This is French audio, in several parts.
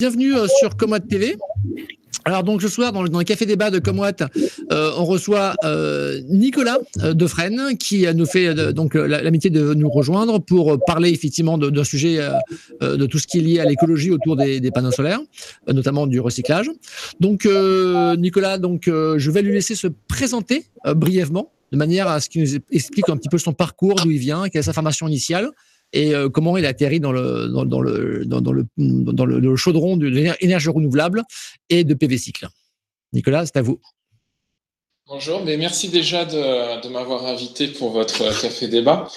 Bienvenue euh, sur Comwatt TV. Alors donc ce soir dans le, café débat de Comwatt, euh, on reçoit euh, Nicolas Defresne qui nous fait donc l'amitié de nous rejoindre pour parler effectivement d'un sujet de tout ce qui est lié à l'écologie autour des, panneaux solaires, notamment du recyclage. Donc Nicolas, donc je vais lui laisser se présenter brièvement de manière à ce qu'il nous explique un petit peu son parcours, d'où il vient, quelle est sa formation initiale et euh, comment il atterrit dans le, dans, dans le, dans, le, dans le, chaudron de l'énergie renouvelable et de PV cycle. Nicolas, c'est à vous. Bonjour, mais merci déjà de, m'avoir invité pour votre café débat.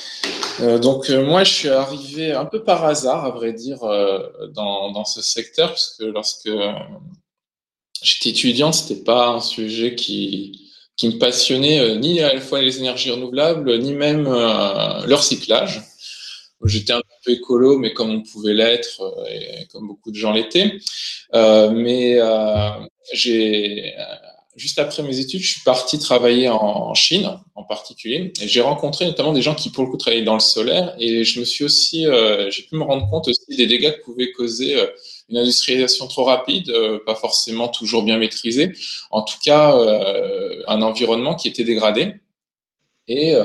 Euh, donc euh, moi, je suis arrivé un peu par hasard, à vrai dire, dans, ce secteur, parce que lorsque j'étais étudiant, c'était pas un sujet qui, qui me passionnait, ni à la fois les énergies renouvelables, ni même leur recyclage. J'étais un peu écolo, mais comme on pouvait l'être, euh, et comme beaucoup de gens l'étaient. Euh, mais euh, j'ai juste après mes études, je suis parti travailler en Chine, en particulier, et j'ai rencontré notamment des gens qui, pour le coup, travaillaient dans le solaire, et je me suis aussi, j'ai pu me rendre compte aussi des dégâts que pouvait causer une industrialisation trop rapide, pas forcément toujours bien maîtrisée, en tout cas, un environnement qui était dégradé. Et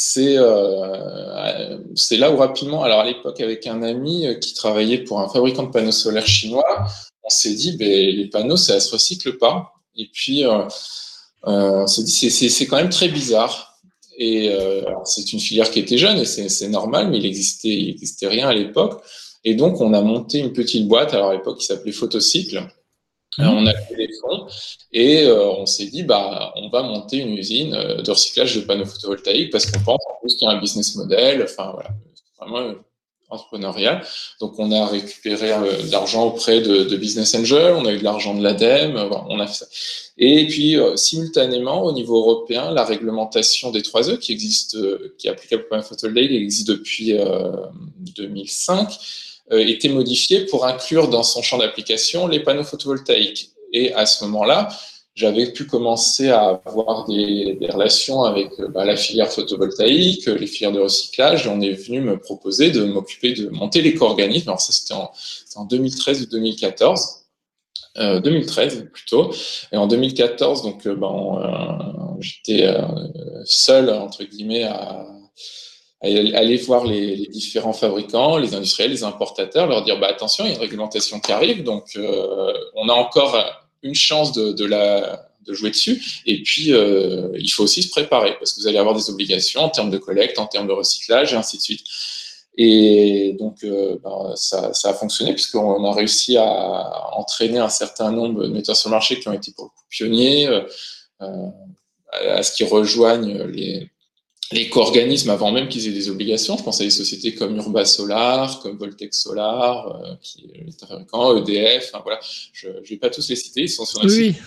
c'est euh, c'est là où rapidement, alors à l'époque avec un ami euh, qui travaillait pour un fabricant de panneaux solaires chinois, on s'est dit ben, les panneaux ça se recycle pas. Et puis euh, on s'est dit c'est quand même très bizarre. Et c'est une filière qui était jeune et c'est normal, mais il existait rien à l'époque. Et donc on a monté une petite boîte. Alors à l'époque qui s'appelait Photocycle on a fait et euh, on s'est dit, bah, on va monter une usine euh, de recyclage de panneaux photovoltaïques parce qu'on pense qu'il y a un business model, enfin voilà, vraiment entrepreneurial. Donc on a récupéré de l'argent auprès de, business angel, on a eu de l'argent de l'ADEME, on a fait ça. Et puis simultanément au niveau européen, la réglementation des 3E qui existe, qui est applicable aux panneaux photovoltaïques, existe depuis 2005 euh, était modifié pour inclure dans son champ d'application les panneaux photovoltaïques. Et à ce moment-là, j'avais pu commencer à avoir des, relations avec euh, bah, la filière photovoltaïque, les filières de recyclage, et on est venu me proposer de m'occuper de monter l'éco-organisme. Alors ça, c'était en, en, 2013 ou 2014. Euh, 2013 plutôt. Et en 2014, donc, euh, ben, euh, j'étais seul, entre guillemets, à, aller voir les, les, différents fabricants, les industriels, les importateurs, leur dire bah, attention, il y a une réglementation qui arrive, donc euh, on a encore une chance de, de, la, de jouer dessus. Et puis, euh, il faut aussi se préparer parce que vous allez avoir des obligations en termes de collecte, en termes de recyclage et ainsi de suite. Et donc, euh, ben, ça, ça, a fonctionné puisqu'on a réussi à entraîner un certain nombre de metteurs sur le marché qui ont été pour le coup pionniers, euh, à ce qui rejoignent les l'éco-organisme avant même qu'ils aient des obligations. Je pense à des sociétés comme Urba Solar, comme Voltex Solar, euh, qui est fabricant, EDF, voilà. Je ne vais pas tous les citer, ils sont sur notre oui. site.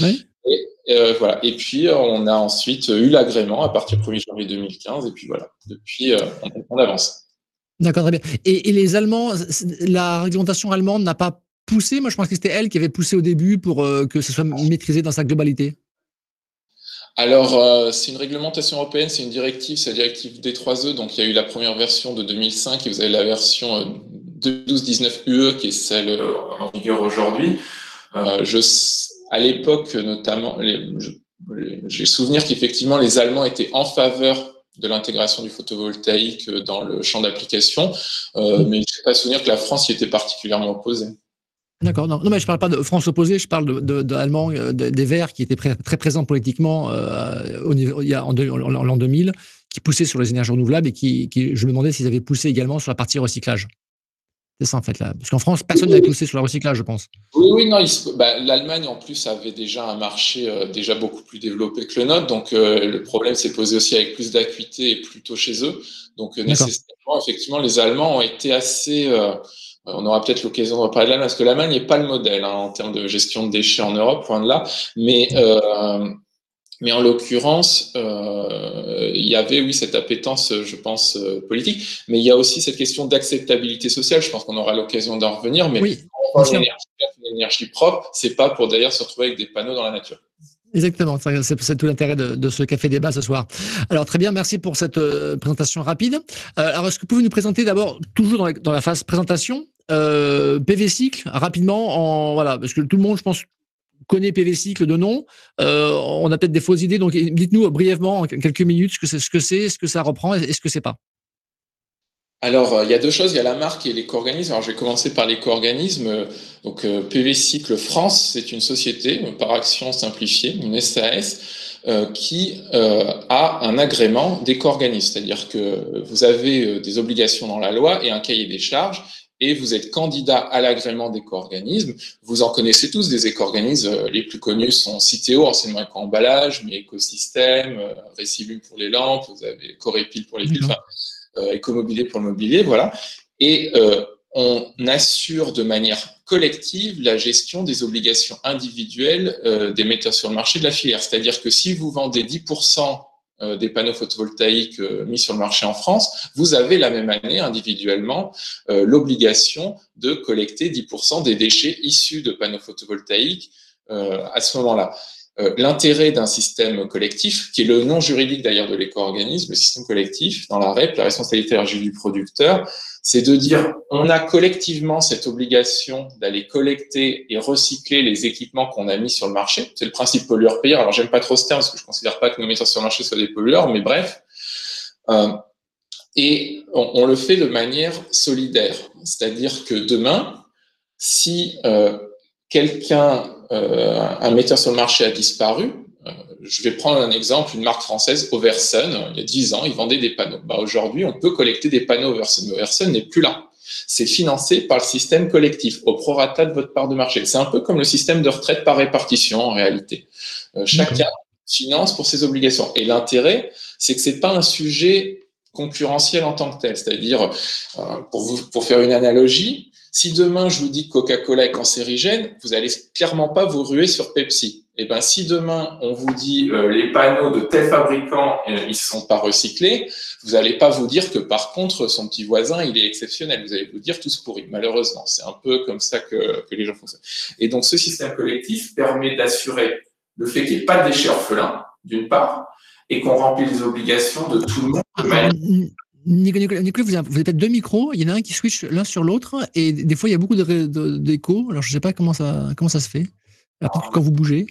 Oui. Et, euh, voilà. et puis, on a ensuite eu l'agrément à partir du 1er janvier 2015, et puis voilà, depuis, euh, on, on, avance. D'accord, très bien. Et, et, les Allemands, la réglementation allemande n'a pas poussé? Moi, je pense que c'était elle qui avait poussé au début pour euh, que ce soit maîtrisé dans sa globalité. Alors, euh, c'est une réglementation européenne, c'est une directive, c'est la directive D3E. Donc, il y a eu la première version de 2005 et vous avez la version euh, 2012-19 UE qui est celle euh, en vigueur aujourd'hui. Euh, je, à l'époque, notamment, j'ai souvenir qu'effectivement, les Allemands étaient en faveur de l'intégration du photovoltaïque dans le champ d'application, euh, mais je n'ai pas souvenir que la France y était particulièrement opposée. D'accord. Non, non, mais je parle pas de France opposée, je parle de, de, de Allemands, euh, de, des Verts qui étaient très, très présents politiquement euh, au niveau, il y a en, en, l'an 2000, qui poussaient sur les énergies renouvelables et qui, qui je me demandais s'ils avaient poussé également sur la partie recyclage. C'est ça en fait là. Parce qu'en France, personne n'avait poussé sur le recyclage, je pense. Oui, oui, non. Bah, L'Allemagne en plus avait déjà un marché euh, déjà beaucoup plus développé que le nôtre, donc le problème s'est posé aussi avec plus d'acuité et plutôt chez eux. Donc nécessairement, effectivement, les Allemands ont été assez on aura peut-être l'occasion de reparler de l'Allemagne, parce que l'Allemagne n'est pas le modèle hein, en termes de gestion de déchets en Europe, point de là. Mais, euh, mais en l'occurrence, euh, il y avait, oui, cette appétence, je pense, euh, politique, mais il y a aussi cette question d'acceptabilité sociale. Je pense qu'on aura l'occasion d'en revenir, mais oui, une énergie propre, c'est pas pour d'ailleurs se retrouver avec des panneaux dans la nature. Exactement, c'est tout l'intérêt de, de, ce café débat ce soir. Alors très bien, merci pour cette euh, présentation rapide. Euh, alors est-ce que vous pouvez nous présenter d'abord, toujours dans la, dans la, phase présentation, Cycle, rapidement, en, voilà, parce que tout le monde, je pense, connaît PV de nom. on a peut-être des fausses idées, donc dites-nous brièvement, en quelques minutes, ce que c'est, ce que c'est, ce que ça reprend et ce que c'est pas? Alors, il y a deux choses. Il y a la marque et l'éco-organisme. Alors, je vais commencer par l'éco-organisme. Donc, PV Cycle France, c'est une société par action simplifiée, une SAS, euh, qui euh, a un agrément d'éco-organisme. C'est-à-dire que vous avez des obligations dans la loi et un cahier des charges et vous êtes candidat à l'agrément d'éco-organisme. Vous en connaissez tous des éco-organismes. Les plus connus sont Citeo, anciennement éco-emballage, mais écosystème, Récibule pour les lampes, vous avez Corépil pour les piles, enfin, euh, écomobilier pour le mobilier, voilà. Et euh, on assure de manière collective la gestion des obligations individuelles euh, des metteurs sur le marché de la filière. C'est-à-dire que si vous vendez 10% euh, des panneaux photovoltaïques euh, mis sur le marché en France, vous avez la même année individuellement euh, l'obligation de collecter 10% des déchets issus de panneaux photovoltaïques à ce moment-là. L'intérêt d'un système collectif, qui est le nom juridique d'ailleurs de l'éco-organisme, le système collectif, dans la REP, la responsabilité élargie du producteur, c'est de dire on a collectivement cette obligation d'aller collecter et recycler les équipements qu'on a mis sur le marché. C'est le principe pollueur-payeur. Alors j'aime pas trop ce terme parce que je considère pas que nos metteurs sur le marché soient des pollueurs, mais bref. Euh, et on, le fait de manière solidaire, c'est-à-dire que demain, si euh, quelqu'un, euh, un metteur sur le marché a disparu, euh, je vais prendre un exemple, une marque française, Oversun, il y a 10 ans, ils vendaient des panneaux. Bah, Aujourd'hui, on peut collecter des panneaux Oversun. Oversun n'est plus là. C'est financé par le système collectif, au prorata de votre part de marché. C'est un peu comme le système de retraite par répartition en réalité. Euh, chacun finance pour ses obligations. Et l'intérêt, c'est que c'est pas un sujet concurrentiel en tant que tel. C'est-à-dire, euh, pour, pour faire une analogie, si demain je vous dis que Coca-Cola est cancérigène, vous allez clairement pas vous ruer sur Pepsi. Et eh ben, si demain on vous dit euh, les panneaux de tel fabricant euh, ils sont pas recyclés, vous n'allez pas vous dire que par contre son petit voisin il est exceptionnel. Vous allez vous dire tous pourris. Malheureusement, c'est un peu comme ça que, que les gens fonctionnent. Et donc ce système collectif permet d'assurer le fait qu'il n'y ait pas de déchets orphelins, d'une part, et qu'on remplit les obligations de tout le monde. Ah, Nicolas, vous avez, peut-être deux micros. Il y en a un qui switch l'un sur l'autre, et des fois il y a beaucoup d'écho. Alors je ne sais pas comment ça, comment ça se fait. Après, quand vous bougez.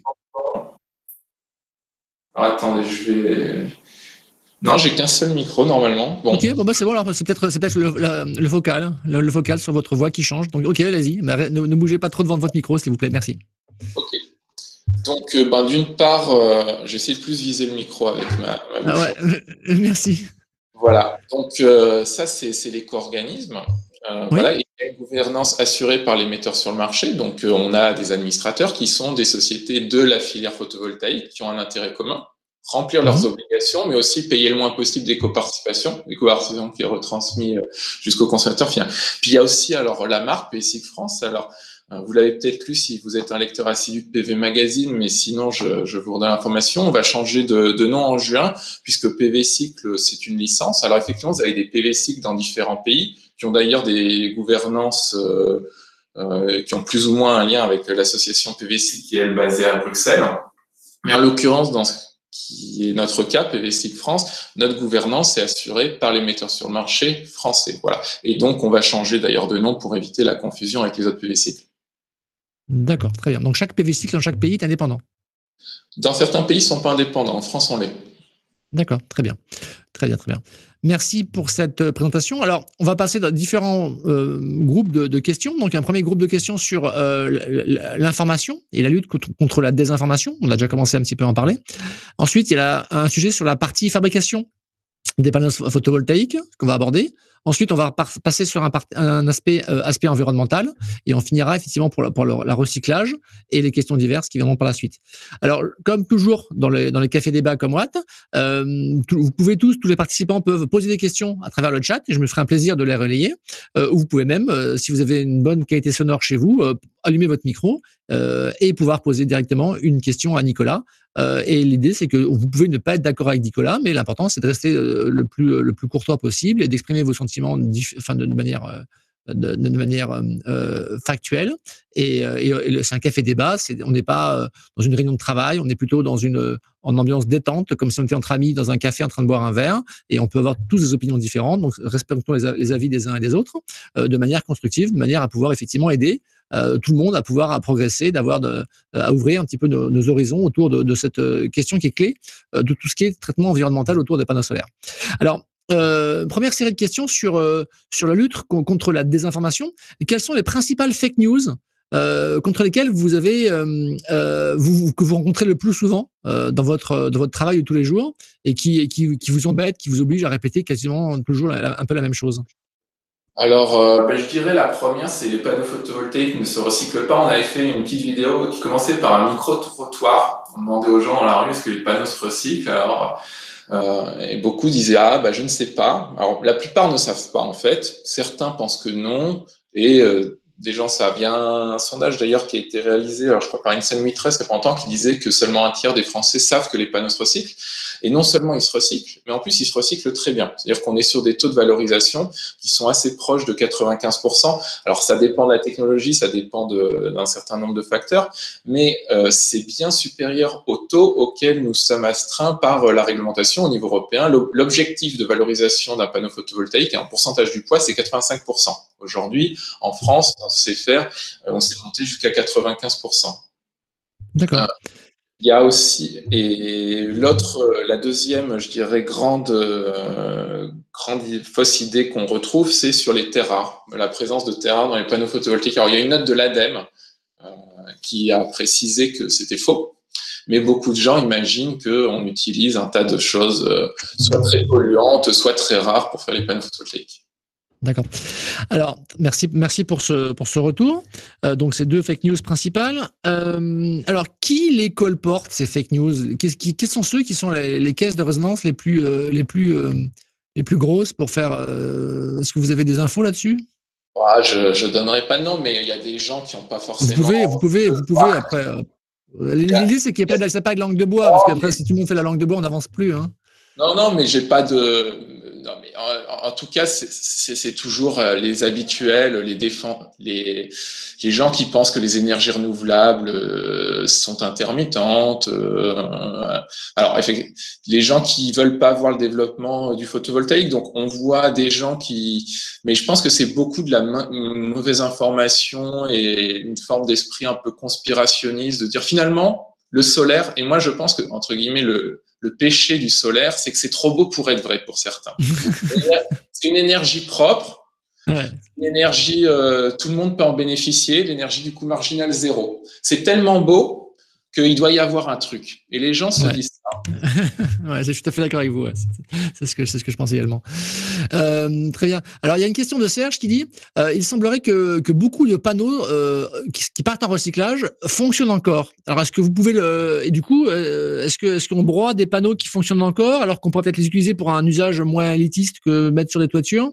attendez, je vais. Non, j'ai qu'un seul micro normalement. Bon. Ok, bon bah c'est bon. Alors c'est peut-être, le, le, vocal, le, vocal sur votre voix qui change. Donc ok, allez-y. Ne, ne, bougez pas trop devant votre micro, s'il vous plaît. Merci. Ok. Donc, euh, ben, d'une part, euh, j'essaie de plus viser le micro avec ma. ah ouais, merci. Voilà. Donc euh, ça, c'est l'éco-organisme. Voilà, une gouvernance assurée par les metteurs sur le marché. Donc, euh, on a des administrateurs qui sont des sociétés de la filière photovoltaïque qui ont un intérêt commun, remplir leurs mhm. obligations, mais aussi payer le moins possible d'éco-participation, l'éco-participation qui est retransmise euh, jusqu'au consommateur final. Puis il y a aussi alors la marque PSIC France. Alors, euh, vous l'avez peut-être lu si vous êtes un lecteur assidu de PV Magazine, mais sinon, je, vous redonne l'information. On va changer de, nom en juin, puisque PV Cycle, c'est une licence. Alors, effectivement, vous avez des PV Cycle dans différents pays qui ont d'ailleurs des gouvernances euh, euh, qui ont plus ou moins un lien avec l'association PVC qui est basée à Bruxelles. Mais en l'occurrence, dans qui est notre cas, PVC France, notre gouvernance est assurée par les metteurs sur le marché français. Voilà. Et donc, on va changer d'ailleurs de nom pour éviter la confusion avec les autres PVC. D'accord, très bien. Donc, chaque PVC dans chaque pays est indépendant Dans certains pays, ils ne sont pas indépendants. En France, on l'est. D'accord, très bien. Très bien, très bien. Merci pour cette euh, présentation. Alors, on va passer dans différents euh, groupes de, questions. Donc, un premier groupe de questions sur euh, l'information et la lutte contre, la désinformation. On a déjà commencé un petit peu à en parler. Ensuite, il y a un sujet sur la partie fabrication des panneaux photovoltaïques qu'on va aborder. Ensuite, on va passer sur un, euh, aspect environnemental et on finira effectivement pour, le la recyclage et les questions diverses qui viendront par la suite. Alors, comme toujours dans les, cafés débats comme Watt, euh, vous pouvez tous, tous les participants peuvent poser des questions à travers le chat et je me ferai un plaisir de les relayer. Euh, vous pouvez même, si vous avez une bonne qualité sonore chez vous, allumer votre micro et pouvoir poser directement une question à Nicolas euh, et l'idée, c'est que vous pouvez ne pas être d'accord avec Nicolas, mais l'important, c'est de rester euh, le plus, le plus courtois possible et d'exprimer vos sentiments de, manière euh, factuelle. Et, c'est un café débat. On n'est pas dans une réunion de travail, on est plutôt dans une en ambiance détente, comme si on était entre amis dans un café en train de boire un verre. Et on peut avoir tous des opinions différentes. Donc respectons les avis des uns et des autres de manière constructive, de manière à pouvoir effectivement aider euh, tout le monde à pouvoir à progresser, d'avoir de, à ouvrir un petit peu nos, horizons autour de, cette question qui est clé de tout ce qui est traitement environnemental autour des panneaux solaires. Alors, euh, première série de questions sur, euh, sur la lutte contre la désinformation. quelles sont les principales fake news euh, contre lesquelles vous avez, euh, euh, que vous rencontrez le plus souvent dans, votre, dans votre travail de tous les jours et qui, qui, qui vous embêtent, qui vous obligent à répéter quasiment toujours un peu la même chose? Alors, ben, je dirais la première, c'est les panneaux photovoltaïques ne se recyclent pas. On avait fait une petite vidéo qui commençait par un micro-trottoir. On demandait aux gens dans la rue est-ce que les panneaux se recyclent? Alors, euh, et beaucoup disaient ah bah je ne sais pas. Alors la plupart ne savent pas en fait. Certains pensent que non. Et euh, des gens savent. Il y a un, sondage d'ailleurs qui a été réalisé, alors je crois par une scène mitresse il y a longtemps, qui disait que seulement un tiers des Français savent que les panneaux se recyclent. Et non seulement ils se recyclent, mais en plus ils se recyclent très bien. C'est-à-dire qu'on est sur des taux de valorisation qui sont assez proches de 95%. Alors ça dépend de la technologie, ça dépend d'un certain nombre de facteurs, mais euh, c'est bien supérieur au taux auquel nous sommes astreints par euh, la réglementation au niveau européen. L'objectif de valorisation d'un panneau photovoltaïque en pourcentage du poids, c'est 85%. Aujourd'hui, en France, on sait faire, euh, on s'est monté jusqu'à 95%. D'accord. Il y a aussi, et l'autre, euh, la deuxième, je dirais, grande, euh, grande fausse idée qu'on retrouve, c'est sur les terres rares, la présence de terres rares dans les panneaux photovoltaïques. Alors, il y a une note de l'ADEME euh, qui a précisé que c'était faux, mais beaucoup de gens imaginent qu'on utilise un tas de choses, soit très polluantes, soit très rares pour faire les panneaux photovoltaïques. D'accord. Alors, merci, merci pour ce, pour ce retour. Euh, donc, ces deux fake news principales. Euh, alors, qui les colporte, ces fake news? Quels qui, qui sont ceux qui sont les, les, caisses de résonance les plus, euh, les plus, les plus grosses pour faire. Est-ce que vous avez des infos là-dessus? Ah, Je ne donnerai pas de nom, mais il y a des gens qui n'ont pas forcément. Vous pouvez, vous pouvez, vous pouvez après. L'idée, c'est qu'il n'y ait pas de, pas de langue de bois, parce qu'après, si tout le monde fait la langue de bois, on n'avance plus. Hein. Non, non, mais j'ai pas de non, mais en, tout cas, c'est toujours euh, les habituels, les défend, les, les gens qui pensent que les énergies renouvelables euh, sont intermittentes. Euh, alors, les gens qui veulent pas voir le développement du photovoltaïque. Donc, on voit des gens qui, mais je pense que c'est beaucoup de la mauvaise information et une forme d'esprit un peu conspirationniste de dire finalement le solaire. Et moi, je pense que entre guillemets le le péché du solaire, c'est que c'est trop beau pour être vrai pour certains. c'est une énergie propre, une énergie, euh, tout le monde peut en bénéficier, l'énergie du coût marginal zéro. C'est tellement beau qu'il doit y avoir un truc. Et les gens se disent ça. ouais, je suis tout à fait d'accord avec vous. C'est ce que c'est ce que je pense également. Euh, très bien. Alors il y a une question de Serge qui dit euh, il semblerait que, que beaucoup de panneaux euh, qui, qui, partent en recyclage fonctionnent encore. Alors est-ce que vous pouvez le et du coup euh, est-ce que est-ce qu'on broie des panneaux qui fonctionnent encore alors qu'on pourrait peut-être les utiliser pour un usage moins élitiste que mettre sur des toitures?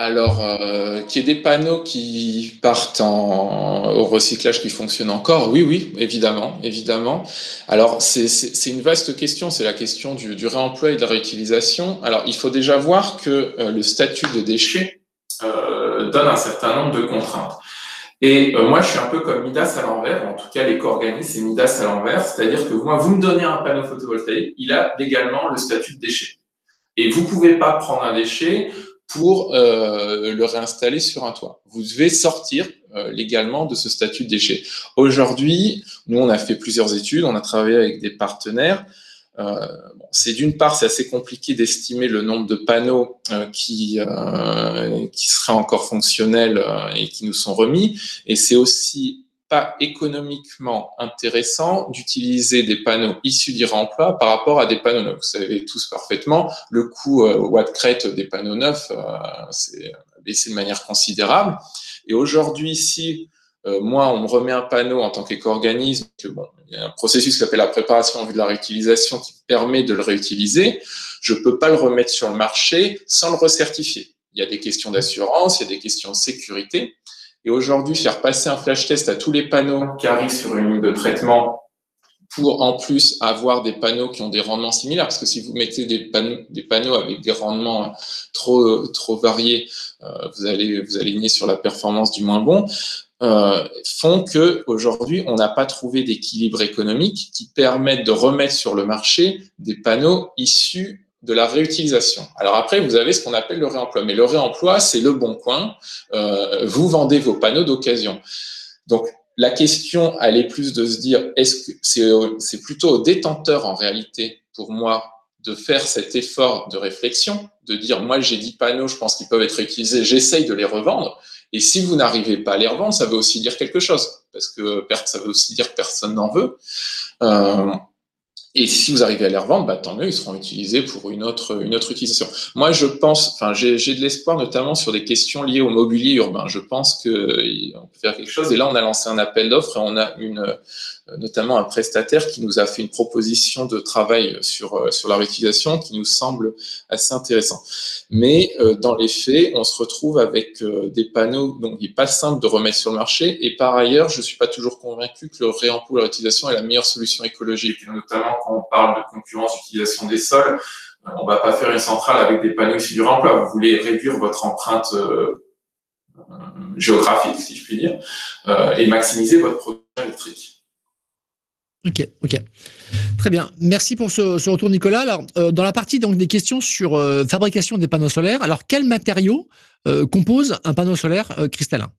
Alors, euh, qu'il y ait des panneaux qui partent en, au recyclage qui fonctionnent encore, oui, oui, évidemment, évidemment. Alors, c'est une vaste question, c'est la question du, du, réemploi et de la réutilisation. Alors, il faut déjà voir que euh, le statut de déchet euh, donne un certain nombre de contraintes. Et euh, moi, je suis un peu comme Midas à l'envers, en tout cas, l'éco-organisme, c'est Midas à l'envers, c'est-à-dire que moi, vous me donnez un panneau photovoltaïque, il a également le statut de déchet. Et vous pouvez pas prendre un déchet, pour euh, le réinstaller sur un toit. Vous devez sortir euh, légalement de ce statut de déchet. Aujourd'hui, nous, on a fait plusieurs études, on a travaillé avec des partenaires. Euh, c'est d'une part, c'est assez compliqué d'estimer le nombre de panneaux euh, qui, euh, qui seraient encore fonctionnels et qui nous sont remis. Et c'est aussi pas économiquement intéressant d'utiliser des panneaux issus du remploi par rapport à des panneaux neufs. Vous savez tous parfaitement, le coût euh, watt crête des panneaux neufs euh, c'est baissé de manière considérable. Et aujourd'hui, si euh, moi, on me remet un panneau en tant qu'éco-organisme, bon, il y a un processus qui s'appelle la préparation en vue de la réutilisation qui permet de le réutiliser, je peux pas le remettre sur le marché sans le recertifier. Il y a des questions d'assurance, il y a des questions de sécurité. Et aujourd'hui, faire passer un flash test à tous les panneaux qui arrivent sur une ligne de traitement pour en plus avoir des panneaux qui ont des rendements similaires, parce que si vous mettez des panneaux, avec des rendements trop, trop variés, euh, vous, allez, vous alignez sur la performance du moins bon, euh, font que aujourd'hui on n'a pas trouvé d'équilibre économique qui permette de remettre sur le marché des panneaux issus de la réutilisation. Alors après, vous avez ce qu'on appelle le réemploi. Mais le réemploi, c'est le bon coin. Euh, vous vendez vos panneaux d'occasion. Donc, la question, elle est plus de se dire, est-ce que c'est plutôt au détenteur en réalité, pour moi, de faire cet effort de réflexion, de dire, moi j'ai 10 panneaux, je pense qu'ils peuvent être réutilisés, j'essaye de les revendre. Et si vous n'arrivez pas à les revendre, ça veut aussi dire quelque chose, parce que ça veut aussi dire que personne n'en veut. Euh, et si vous arrivez à les revendre, bah, tant mieux, ils seront utilisés pour une autre, une autre utilisation. Moi, je pense, enfin, j'ai de l'espoir notamment sur des questions liées au mobilier urbain. Je pense qu'on peut faire quelque chose. Et là, on a lancé un appel d'offres et on a une, notamment un prestataire qui nous a fait une proposition de travail sur, euh, sur la réutilisation qui nous semble assez intéressant. Mais euh, dans les faits, on se retrouve avec euh, des panneaux donc il n'est pas simple de remettre sur le marché. Et par ailleurs, je ne suis pas toujours convaincu que le réemploi, la réutilisation est la meilleure solution écologique. Notamment quand on parle de concurrence d'utilisation des sols, on ne va pas faire une centrale avec des panneaux issus du réemploi. Vous voulez réduire votre empreinte géographique, si je puis dire, et maximiser votre production électrique. Ok, ok. Très bien. Merci pour ce, retour, Nicolas. Alors, euh, dans la partie donc, des questions sur euh, fabrication des panneaux solaires, alors quels matériaux euh, composent un panneau solaire cristallin?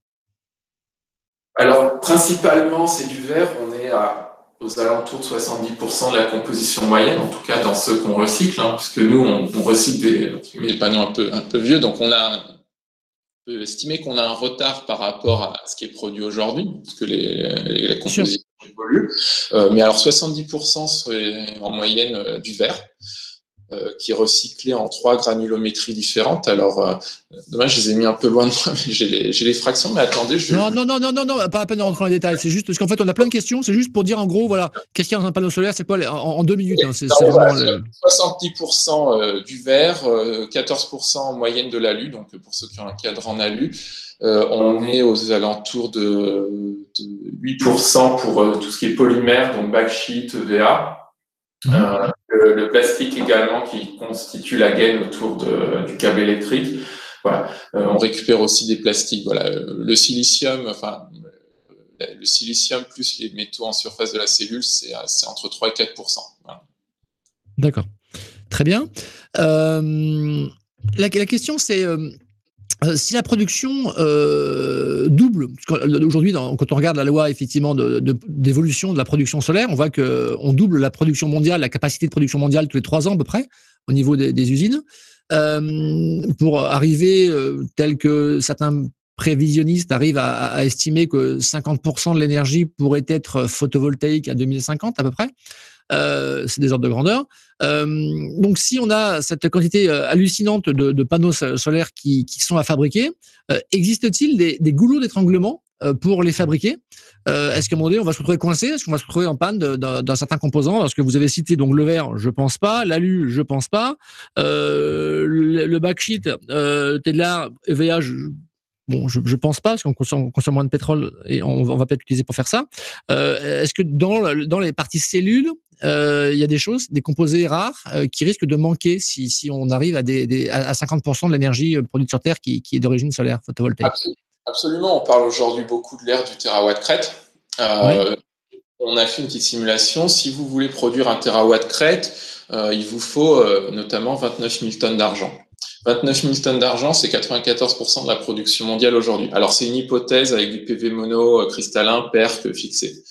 Alors, principalement, c'est du verre. On est aux alentours de 70% de la composition moyenne, en tout cas dans ceux qu'on recycle, hein, puisque nous, on, recycle des, panneaux un peu, un peu vieux. Donc, on a peut estimer qu'on a un retard par rapport à ce qui est produit aujourd'hui, parce que les, les, compositions évoluent. Euh, mais alors 70% serait en moyenne euh, du verre. Euh, qui est recyclé en trois granulométries différentes. Alors, euh, dommage, je les ai mis un peu loin de moi, mais j'ai les, les, fractions. Mais attendez, je. Non, non, non, non, non, non pas à peine de rentrer dans les détails. C'est juste parce qu'en fait, on a plein de questions. C'est juste pour dire en gros, voilà, qu'est-ce qu'il y a dans un panneau solaire? C'est quoi en, deux minutes hein, c'est, 70% euh, du verre, 14% en moyenne de l'alu. Donc, pour ceux qui ont un cadre en alu. on est aux alentours de, de 8% pour tout ce qui est polymère, donc backsheet, EVA. Mhm. Euh, le, plastique également qui constitue la gaine autour de, du câble électrique. Voilà. Euh, on récupère aussi des plastiques. Voilà. Le silicium, enfin, le silicium plus les métaux en surface de la cellule, c'est entre 3 et 4% D'accord. Très bien. Euh, la, la, question, c'est euh, si la production euh, double, aujourd'hui, quand on regarde la loi effectivement d'évolution de, la production solaire, on voit que on double la production mondiale, la capacité de production mondiale tous les trois ans à peu près au niveau des, usines, euh, pour arriver euh, tel que certains prévisionnistes arrivent à, à estimer que 50% de l'énergie pourrait être photovoltaïque à 2050 à peu près. Euh, c'est des ordres de grandeur. Euh, donc, si on a cette quantité euh, hallucinante de, panneaux solaires qui, sont à fabriquer, existe-t-il des, goulots d'étranglement pour les fabriquer? Est-ce qu'à un moment donné, on va se retrouver coincé? Est-ce qu'on va se retrouver en panne d'un certain composant? Parce que vous avez cité donc le verre, je pense pas. L'alu, je pense pas. le, le backsheet, euh, là, EVA, Bon, je ne pense pas, parce qu'on consomme, moins de pétrole et on, va peut-être l'utiliser pour faire ça. Euh, est-ce que dans, dans les parties cellules, euh, il y a des choses, des composés rares euh, qui risquent de manquer si, si on arrive à, des, à 50% de l'énergie produite sur Terre qui, qui est d'origine solaire photovoltaïque? Absolument. On parle aujourd'hui beaucoup de l'ère du terawatt crête. On a fait une petite simulation. Si vous voulez produire un terawatt crête, il vous faut notamment 29 000 tonnes d'argent. 29 000 tonnes d'argent, c'est 94% de la production mondiale aujourd'hui. Alors, c'est une hypothèse avec du PV mono, euh, cristallin, PERC fixé.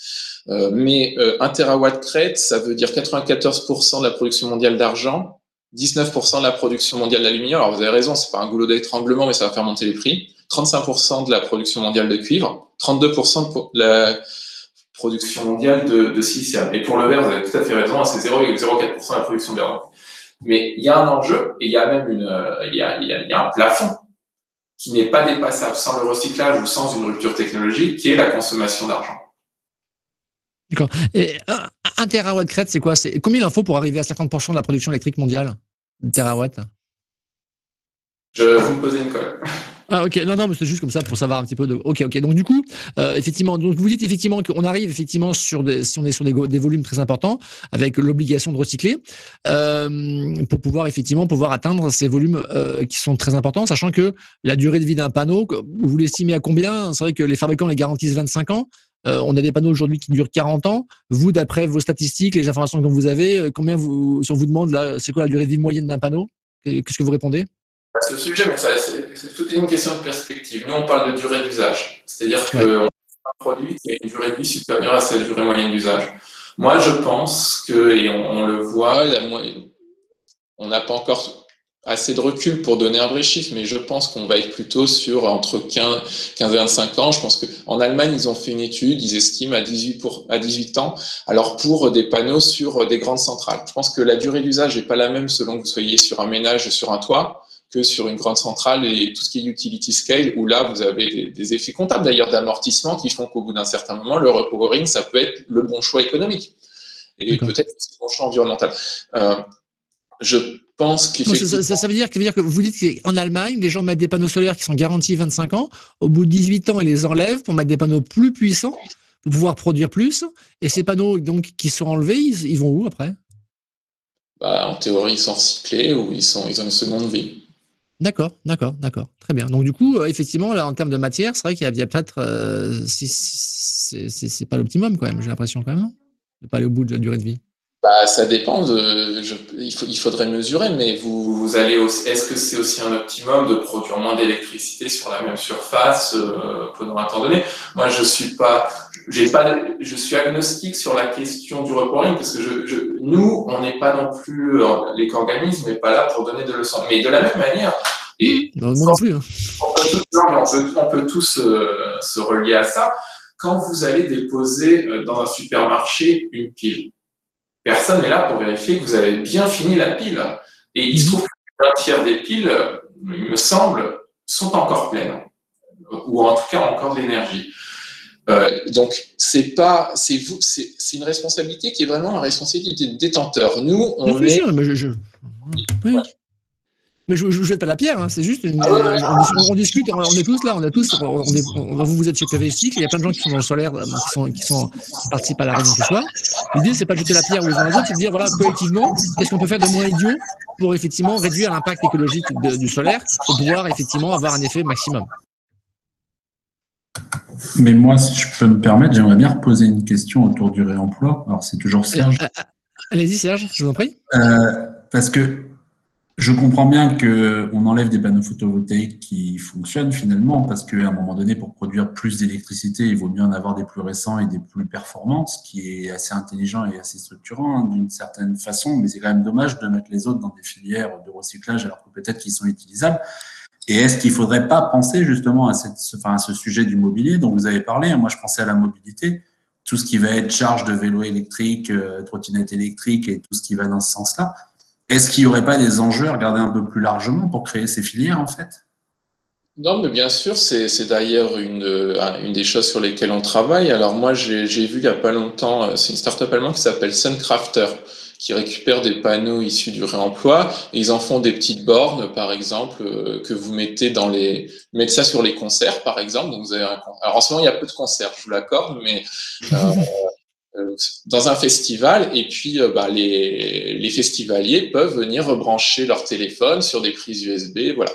Euh, mais euh, 1 terawatt crête, ça veut dire 94% de la production mondiale d'argent, 19% de la production mondiale d'aluminium. Alors, vous avez raison, c'est pas un goulot d'étranglement, mais ça va faire monter les prix. 35% de la production mondiale de cuivre, 32% de la production mondiale de, de silicium. Et pour le verre, vous avez tout à fait raison, c'est 0,04% de la production verre. Mais il y a un enjeu et il y a même une, euh, il y a, il y a, un plafond qui n'est pas dépassable sans le recyclage ou sans une rupture technologique, qui est la consommation d'argent. D'accord. Et un, terawatt crête, c'est quoi? C'est combien il en faut pour arriver à 50% de la production électrique mondiale Un terawatt? Je vous me posez une colle. Ah ok, non, non, mais c'est juste comme ça pour savoir un petit peu de. Ok, ok. Donc du coup, euh, effectivement, donc vous dites effectivement qu'on arrive effectivement sur des, si on est sur des, volumes très importants, avec l'obligation de recycler, euh, pour pouvoir effectivement pouvoir atteindre ces volumes euh, qui sont très importants, sachant que la durée de vie d'un panneau, vous l'estimez à combien? C'est vrai que les fabricants les garantissent 25 ans. Euh, on a des panneaux aujourd'hui qui durent 40 ans. Vous, d'après vos statistiques, les informations que vous avez, euh, combien vous, si on vous demande c'est quoi la durée de vie moyenne d'un panneau? Qu'est-ce que vous répondez? C'est le sujet, mais c'est toute une question de perspective. Nous, on parle de durée d'usage. C'est-à-dire qu'on a un produit qui a une durée de vie supérieure à cette durée moyenne d'usage. Moi, je pense que, et on, le voit, on n'a pas encore assez de recul pour donner un vrai chiffre, mais je pense qu'on va être plutôt sur entre 15, 15 et 25 ans. Je pense qu'en Allemagne, ils ont fait une étude, ils estiment à 18, pour, à 18 ans, alors pour des panneaux sur des grandes centrales. Je pense que la durée d'usage n'est pas la même selon que vous soyez sur un ménage, sur un toit que sur une grande centrale et tout ce qui est utility scale, où là, vous avez des, effets comptables d'ailleurs d'amortissement qui font qu'au bout d'un certain moment, le repowering, ça peut être le bon choix économique et peut-être le bon choix environnemental. Euh, je pense qu'effectivement... Ça, ça, veut dire, que vous dites qu'en Allemagne, les gens mettent des panneaux solaires qui sont garantis 25 ans, au bout de 18 ans, ils les enlèvent pour mettre des panneaux plus puissants, pour pouvoir produire plus, et ces panneaux donc qui sont enlevés, ils, vont où après? Bah, En théorie, ils sont recyclés ou ils, sont, ils ont une seconde vie. D'accord, d'accord, d'accord. Très bien. Donc, du coup, euh, effectivement, là, en termes de matière, c'est vrai qu'il y a, peut-être. Euh, c'est pas l'optimum, quand même, j'ai l'impression, quand même, de pas aller au bout de la durée de vie. Bah, ça dépend. Il, faudrait mesurer, mais vous, allez Est-ce que c'est aussi un optimum de produire moins d'électricité sur la même surface euh, pendant un temps donné? Moi, je suis pas. J'ai pas. Je suis agnostique sur la question du reporting parce que je, je nous, on n'est pas non plus euh, les organismes n'est pas là pour donner de leçons. Mais de la même manière. Et non, non plus. Hein. On peut tous, on peut, on peut tous euh, se relier à ça. Quand vous allez déposer euh, dans un supermarché une pile personne n'est là pour vérifier que vous avez bien fini la pile. Et il se trouve qu'un tiers des piles, il me semble, sont encore pleines, ou en tout cas encore de l'énergie. Euh, donc c'est pas, c'est vous, c'est une responsabilité qui est vraiment la responsabilité du détenteur. Nous, on est. Mais je ne jette pas la pierre, hein, c'est juste, une, ah on, discute, on, est tous là, on a tous, on est, vous, vous êtes chez PVC, il y a plein de gens qui sont dans le solaire, euh, qui, sont, qui, sont, qui participent à la réunion ce soir. L'idée, c'est pas de jeter la pierre aux uns aux autres, c'est de dire, voilà, collectivement, qu'est-ce qu'on peut faire de moins idiot pour effectivement réduire l'impact écologique du solaire pour pouvoir effectivement avoir un effet maximum. Mais moi, si je peux me permettre, j'aimerais bien reposer une question autour du réemploi. Alors, c'est toujours Serge. Euh, euh, allez-y, Serge, je vous en prie. parce que je comprends bien qu'on enlève des panneaux photovoltaïques qui fonctionnent finalement, parce qu'à un moment donné, pour produire plus d'électricité, il vaut mieux en avoir des plus récents et des plus performants, ce qui est assez intelligent et assez structurant hein, d'une certaine façon, mais c'est quand même dommage de mettre les autres dans des filières de recyclage alors que peut-être qu'ils sont utilisables. Et est-ce qu'il ne faudrait pas penser justement à, ce sujet du mobilier dont vous avez parlé Moi, je pensais à la mobilité, tout ce qui va être charge de vélo électrique, euh, trottinette électrique et tout ce qui va dans ce sens-là. Est-ce qu'il n'y aurait pas des enjeux à regarder un peu plus largement pour créer ces filières, en fait? Non, mais bien sûr, c'est d'ailleurs une, une des choses sur lesquelles on travaille. Alors moi, j'ai vu il n'y a pas longtemps, euh, c'est une startup allemande qui s'appelle Suncrafter, qui récupère des panneaux issus du réemploi. Et ils en font des petites bornes, par exemple, euh, que vous mettez dans les, mettez ça sur les concerts, par exemple. Donc vous avez un, alors en ce moment, il y a peu de concerts, je vous l'accorde, mais euh, euh, dans un festival et puis bah, les, les, festivaliers peuvent venir rebrancher leur téléphone sur des prises USB. Voilà.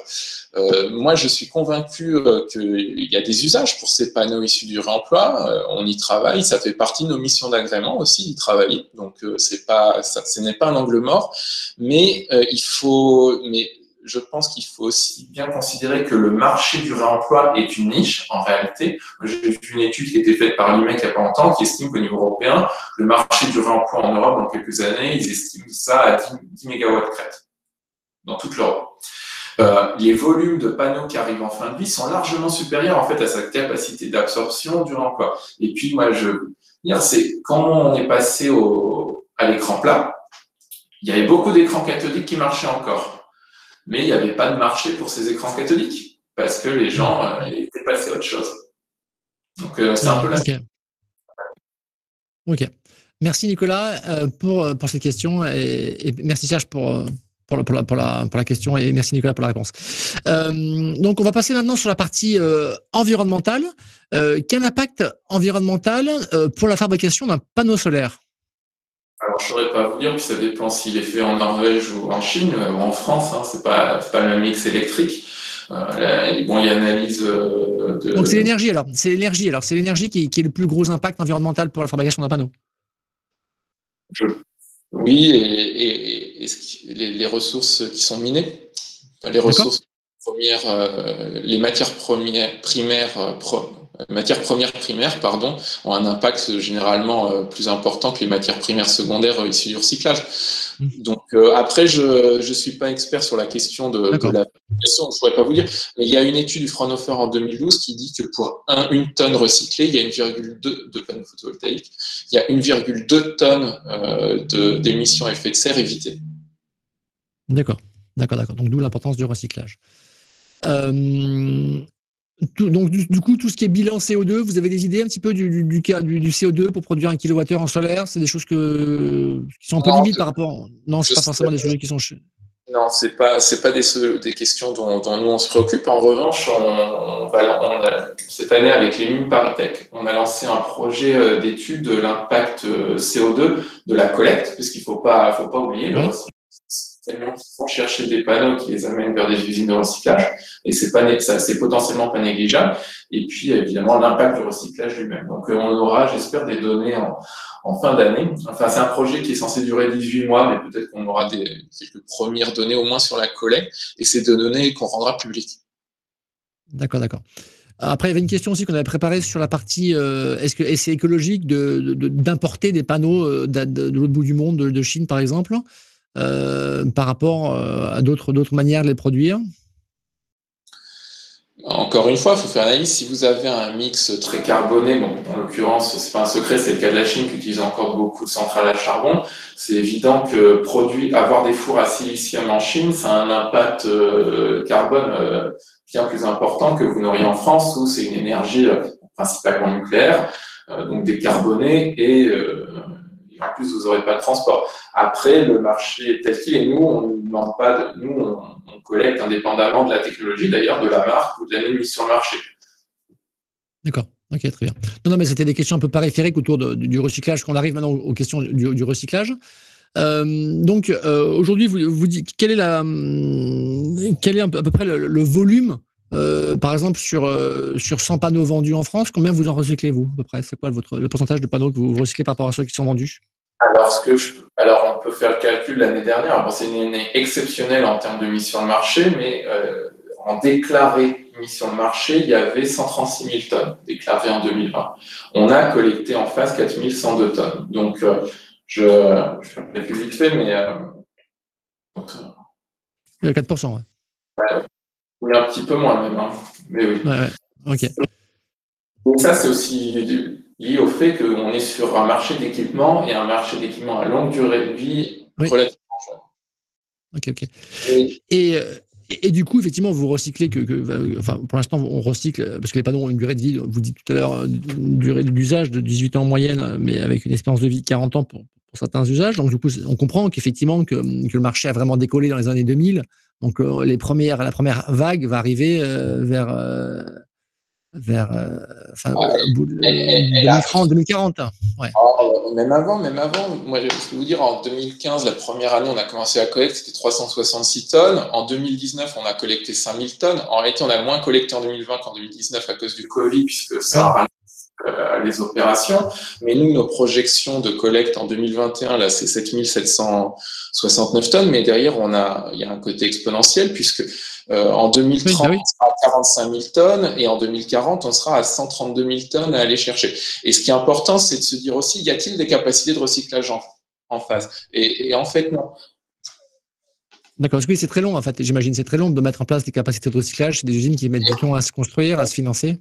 Euh, moi, je suis convaincu euh, qu'il y a des usages pour ces panneaux issus du réemploi. on y travaille, ça fait partie de nos missions d'agrément aussi y travailler. Donc, ce n'est pas un angle mort, mais il faut, mais je pense qu'il faut aussi bien considérer que le marché du réemploi est une niche en réalité. J'ai vu une étude qui a été faite par l'IMEC il n'y a pas longtemps qui estime qu'au niveau européen, le marché du réemploi en Europe, dans quelques années, ils estiment ça à 10, 10 MW crête dans toute l'Europe. Euh, les volumes de panneaux qui arrivent en fin de vie sont largement supérieurs en fait à sa capacité d'absorption du réemploi. Et puis moi je dire c'est quand on est passé au, à l'écran plat, il y avait beaucoup d'écrans cathodiques qui marchaient encore mais il n'y avait pas de marché pour ces écrans catholiques parce que les gens euh, étaient passés à autre chose. Donc euh, c'est un peu la. Ok. Ok. Merci Nicolas pour, pour cette question et, merci Serge pour, pour, la, pour, la, pour, la, question et merci Nicolas pour la réponse. Euh, donc, on va passer maintenant sur la partie euh, environnementale. Euh, quel impact environnemental pour la fabrication d'un panneau solaire? Alors, je ne saurais pas vous dire, puis ça dépend s'il est fait en Norvège ou en Chine ou en France. Hein, c'est pas, pas le même mix électrique. Euh, bon, il y a analyse de... Donc c'est l'énergie alors. C'est l'énergie alors. C'est l'énergie qui, qui, est le plus gros impact environnemental pour la fabrication d'un panneau? Je... Oui, et, et, et les, les, ressources qui sont minées, les ressources premières, euh, les matières premières, primaires, euh, pro, matières premières primaires, pardon, ont un impact généralement euh, plus important que les matières primaires secondaires issues du recyclage. Mmh. Donc euh, après, je ne suis pas expert sur la question de, de la question, je pourrais pas vous dire, mais il y a une étude du Fraunhofer en 2012 qui dit que pour un, une tonne recyclée, il y a 1,2 de panneaux photovoltaïques, il y a 1,2 tonnes euh, d'émissions effet de serre évitées. D'accord, d'accord, d'accord. Donc d'où l'importance du recyclage. Euh, tout, donc du, du, coup, tout ce qui est bilan CO2, vous avez des idées un petit peu du, du, du, du CO2 pour produire un kilowattheure en solaire? C'est des choses que, qui sont un peu limites par rapport. Non, c'est pas forcément des sujets qui sont. Non, c'est pas c'est pas des, des questions dont, dont, nous on se préoccupe. En revanche, on, on va, on a, cette année avec les mines Paritech, on a lancé un projet euh, d'étude de l'impact euh, CO2 de la collecte, puisqu'il faut pas faut pas oublier le qu'ils vont chercher des panneaux qui les amènent vers des usines de recyclage. Et c'est potentiellement pas négligeable. Et puis évidemment l'impact du recyclage lui-même. Donc on aura j'espère des données en, fin d'année. Enfin c'est un projet qui est censé durer 18 mois mais peut-être qu'on aura des quelques premières données au moins sur la collecte. Et c'est des données qu'on rendra publiques. D'accord d'accord. Après, il y avait une question aussi qu'on avait préparée sur la partie euh, est-ce que c'est écologique d'importer de, de, des panneaux euh, de l'autre bout du monde, de, Chine par exemple? Euh, par rapport euh, à d'autres manières de les produire? Encore une fois, il faut faire l'analyse. Si vous avez un mix très carboné, bon, en l'occurrence, c'est pas un secret, c'est le cas de la Chine qui utilise encore beaucoup de centrales à charbon. C'est évident que produit, avoir des fours à silicium en Chine, ça a un impact euh, carbone bien plus important que vous n'auriez en France, où c'est une énergie euh, principalement nucléaire, donc décarbonée et en plus, vous n'aurez pas de transport. Après, le marché est tel qu'il est. Nous, on ne demande pas, de, nous, on, collecte indépendamment de la technologie, d'ailleurs, de la marque ou de la mise sur le marché. D'accord. Ok, très bien. Non, non, mais c'était des questions un peu périphériques autour du recyclage. Qu'on arrive maintenant aux questions du, recyclage. Euh, donc, euh, aujourd'hui, vous, vous dites, quel est, à peu près le volume euh, par exemple, sur, euh, sur 100 panneaux vendus en France, combien vous en recyclez, vous, à peu près? C'est quoi votre, le pourcentage de panneaux que vous recyclez par rapport à ceux qui sont vendus? Alors, ce que je, alors, on peut faire le calcul l'année dernière. Bon, c'est une année exceptionnelle en termes de mise sur le marché, mais euh, en déclaré sur le marché, il y avait 136 000 tonnes déclarées en 2020. On a collecté en face 4 102 tonnes. Donc, euh, je, je vais plus vite fait, mais. Euh, donc, il y a 4%, ouais. Oui, un petit peu moins même, hein. mais oui. Ouais. Donc ça, c'est aussi lié au fait qu'on est sur un marché d'équipement et un marché d'équipement à longue durée de vie oui. relativement jeune. Ok, ok. Et, et, et, du coup, effectivement, vous recyclez que, que enfin, pour l'instant, on recycle parce que les panneaux ont une durée de vie. Vous dites tout à l'heure une durée d'usage de 18 ans en moyenne, mais avec une espérance de vie de 40 ans pour, pour certains usages. Donc, du coup, on comprend qu'effectivement que, que le marché a vraiment décollé dans les années 2000 donc euh, les premières, la première vague va arriver euh, vers euh, vers enfin, ouais, 2030, 2040. Ouais. Oh, même avant, même avant. Moi, je peux vous dire, en 2015, la première année, on a commencé à collecter, c'était 366 tonnes. En 2019, on a collecté 5000 tonnes. En réalité, on a moins collecté en 2020 qu'en 2019 à cause du Covid, puisque ça a euh, les opérations. Mais nous, nos projections de collecte en 2021, là, c'est 7769 tonnes. Mais derrière, on a, il y a un côté exponentiel puisque euh, en 2030, oui, oui. on sera à 45 000 tonnes et en 2040, on sera à 132 000 tonnes à aller chercher. Et ce qui est important, c'est de se dire aussi, y a-t-il des capacités de recyclage en, en phase et, et en fait, non. D'accord, oui, c'est très long en fait. J'imagine c'est très long de mettre en place des capacités de recyclage. C'est des usines qui mettent du temps à se construire, à se financer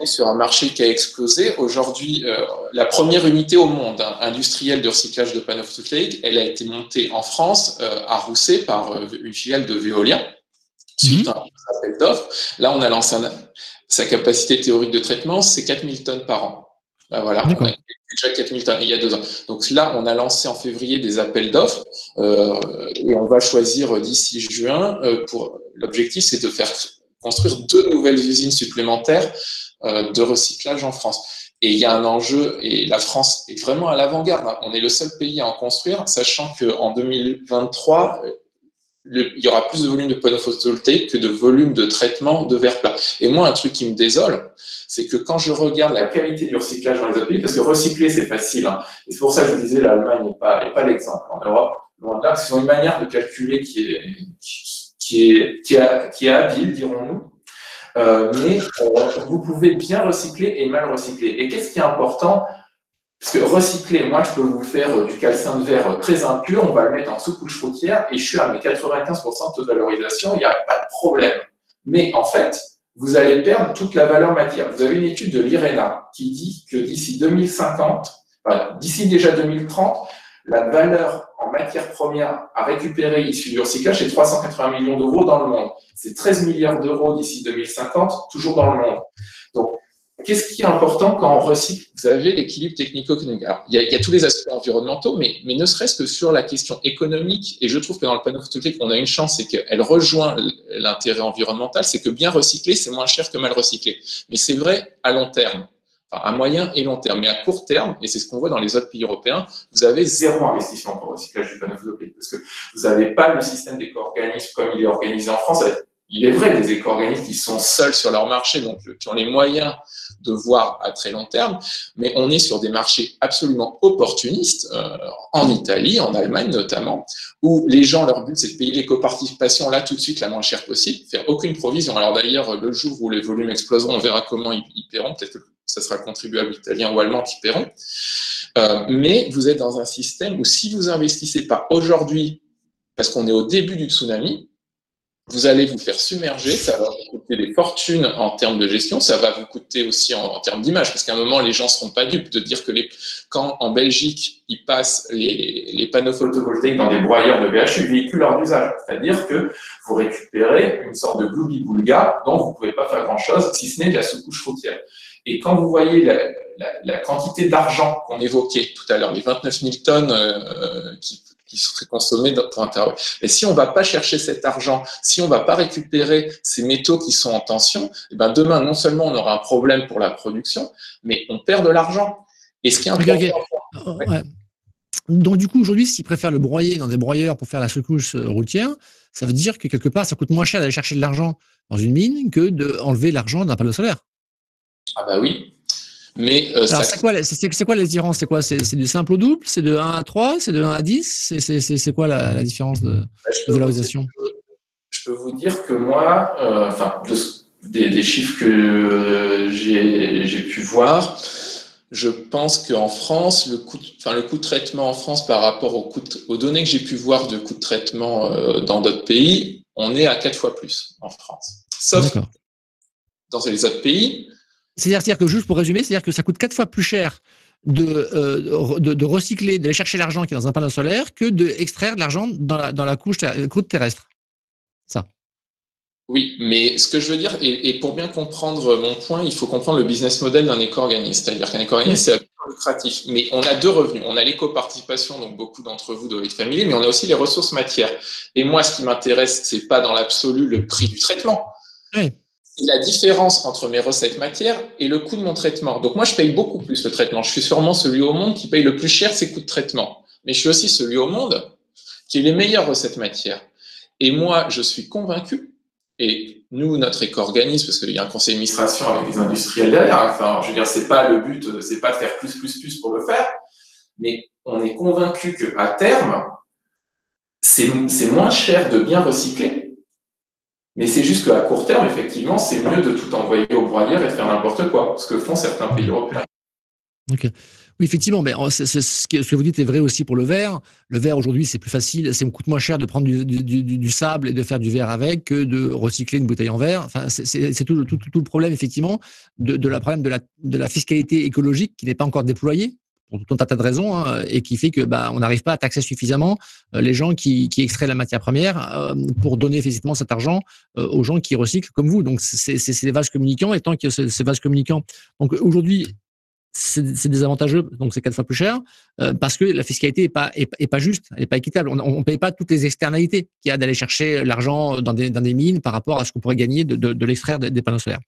on est sur un marché qui a explosé. Aujourd'hui, euh, la première unité au monde hein, industrielle de recyclage de panneaux photovoltaïques, elle a été montée en France, euh, à Rousset, par euh, une filiale de Veolia, suite à un appel d'offres. Là, on a lancé un, sa capacité théorique de traitement, c'est 4000 tonnes par an. Bah voilà, on a déjà 4000 tonnes il y a deux ans. Donc là, on a lancé en février des appels d'offres et on va choisir d'ici juin. Pour L'objectif, c'est de faire construire deux nouvelles usines supplémentaires de recyclage en France. Et il y a un enjeu, et la France est vraiment à l'avant-garde. On est le seul pays à en construire, sachant qu'en 2023, il y aura plus de volume de panneaux photovoltaïques que de volume de traitement de verre plat. Et moi, un truc qui me désole, c'est que quand je regarde la qualité du recyclage dans les autres pays, parce que recycler, c'est facile, hein, et c'est pour ça que je vous disais, l'Allemagne n'est pas, pas l'exemple. En Europe, c'est une manière de calculer qui est, qui est, qui est, qui est habile, dirons-nous, euh, mais euh, vous pouvez bien recycler et mal recycler. Et qu'est-ce qui est important? Parce que recycler, moi, je peux vous faire euh, du calcin de verre très impur, on va le mettre en sous-couche routière et je suis à mes 95% de valorisation, il n'y a pas de problème. Mais en fait, vous allez perdre toute la valeur matière. Vous avez une étude de l'IRENA qui dit que d'ici 2050, d'ici déjà 2030, la valeur en matière première à récupérer issue du recyclage, c'est 380 millions d'euros dans le monde. C'est 13 milliards d'euros d'ici 2050, toujours dans le monde. Donc, Qu'est-ce qui est important quand on recycle? Vous avez l'équilibre technico-économique. il, y, a, tous les aspects environnementaux, mais, mais ne serait-ce que sur la question économique, et je trouve que dans le panneau photovoltaïque, on a une chance, c'est qu'elle rejoint l'intérêt environnemental, c'est que bien recycler, c'est moins cher que mal recycler. Mais c'est vrai à long terme, à moyen et long terme. Mais à court terme, et c'est ce qu'on voit dans les autres pays européens, vous avez zéro investissement pour le recyclage du panneau photovoltaïque, parce que vous n'avez pas le système d'éco-organisme comme il est organisé en France, il est vrai, des éco-organismes qui sont seuls sur leur marché, donc qui ont les moyens de voir à très long terme, mais on est sur des marchés absolument opportunistes, euh, en Italie, en Allemagne notamment, où les gens, leur but, c'est de payer l'éco-participation là tout de suite la moins chère possible, faire aucune provision. Alors d'ailleurs, le jour où les volumes exploseront, on verra comment ils, paieront, peut-être que ce sera le contribuable italien ou allemand qui paieront. Euh, mais vous êtes dans un système où si vous investissez pas aujourd'hui, parce qu'on est au début du tsunami, vous allez vous faire submerger, ça va vous coûter des fortunes en termes de gestion, ça va vous coûter aussi en, termes d'image, parce qu'à un moment, les gens ne seront pas dupes de dire que quand en Belgique, ils passent les, panneaux photovoltaïques dans des broyeurs de VHU, véhiculent leur usage. C'est-à-dire que vous récupérez une sorte de gloubi-boulga dont vous ne pouvez pas faire grand-chose, si ce n'est de la sous-couche routière. Et quand vous voyez la, la, la quantité d'argent qu'on évoquait tout à l'heure, les 29 000 tonnes euh, qui qui serait consommé pour Internet. Et si on ne va pas chercher cet argent, si on ne va pas récupérer ces métaux qui sont en tension, et eh ben demain, non seulement on aura un problème pour la production, mais on perd de l'argent. Et ce qui est important. Donc, du coup, aujourd'hui, s'ils préfèrent le broyer dans des broyeurs pour faire la secousse euh, routière, ça veut dire que quelque part, ça coûte moins cher d'aller chercher de l'argent dans une mine que d'enlever l'argent d'un panneau solaire. Ah, bah oui, mais euh, c'est quoi, c'est, quoi la différence C'est quoi? C'est, du simple au double? C'est de 1 à 3 C'est de 1 à 10 C'est, quoi la, différence de, valorisation? Je peux vous dire que moi, euh, des, chiffres que j'ai, pu voir, je pense qu'en France, le coût, enfin, le coût de traitement en France par rapport au coût aux données que j'ai pu voir de coût de traitement euh, dans d'autres pays, on est à 4 fois plus en France. Sauf dans les autres pays, c'est-à-dire que, juste pour résumer, c'est-à-dire que ça coûte quatre fois plus cher de, euh, de, recycler, d'aller chercher l'argent qui est dans un panneau solaire que d'extraire de l'argent dans la, dans la couche terrestre. Ça. Oui, mais ce que je veux dire, et, pour bien comprendre mon point, il faut comprendre le business model d'un éco-organisme. C'est-à-dire qu'un éco-organisme, c'est lucratif. Mais on a deux revenus. On a l'éco-participation, donc beaucoup d'entre vous doivent être familiers, mais on a aussi les ressources matières. Et moi, ce qui m'intéresse, c'est pas dans l'absolu le prix du traitement. Oui la différence entre mes recettes matières et le coût de mon traitement. Donc moi, je paye beaucoup plus le traitement. Je suis sûrement celui au monde qui paye le plus cher ses coûts de traitement. Mais je suis aussi celui au monde qui a les meilleures recettes matières. Et moi, je suis convaincu, et nous, notre éco-organisme, parce qu'il y a un conseil d'administration avec les industriels derrière, enfin, je veux dire, c'est pas le but, c'est pas de faire plus, plus, plus pour le faire, mais on est convaincu qu'à terme, c'est moins cher de bien recycler mais c'est juste qu'à court terme, effectivement, c'est mieux de tout envoyer au broyeur et de faire n'importe quoi, ce que font certains pays européens. Oui, effectivement, mais ce, que, vous dites est vrai aussi pour le verre. Le verre, aujourd'hui, c'est plus facile, ça me coûte moins cher de prendre du, sable et de faire du verre avec que de recycler une bouteille en verre. Enfin, c'est tout, le problème, effectivement, de, la problème de la fiscalité écologique qui n'est pas encore déployée pour tout un tas de raisons, hein, et qui fait que bah, on n'arrive pas à taxer suffisamment euh, les gens qui, qui extraient la matière première euh, pour donner effectivement cet argent euh, aux gens qui recyclent comme vous. Donc c'est des vases communicants, et tant que ces vases communicants. Donc aujourd'hui, c'est désavantageux, donc c'est quatre fois plus cher, parce que la fiscalité est pas est, pas juste, elle est pas équitable. On ne paye pas toutes les externalités qu'il y a d'aller chercher l'argent dans des, dans des mines par rapport à ce qu'on pourrait gagner de, de, de l'extraire des, panneaux solaires.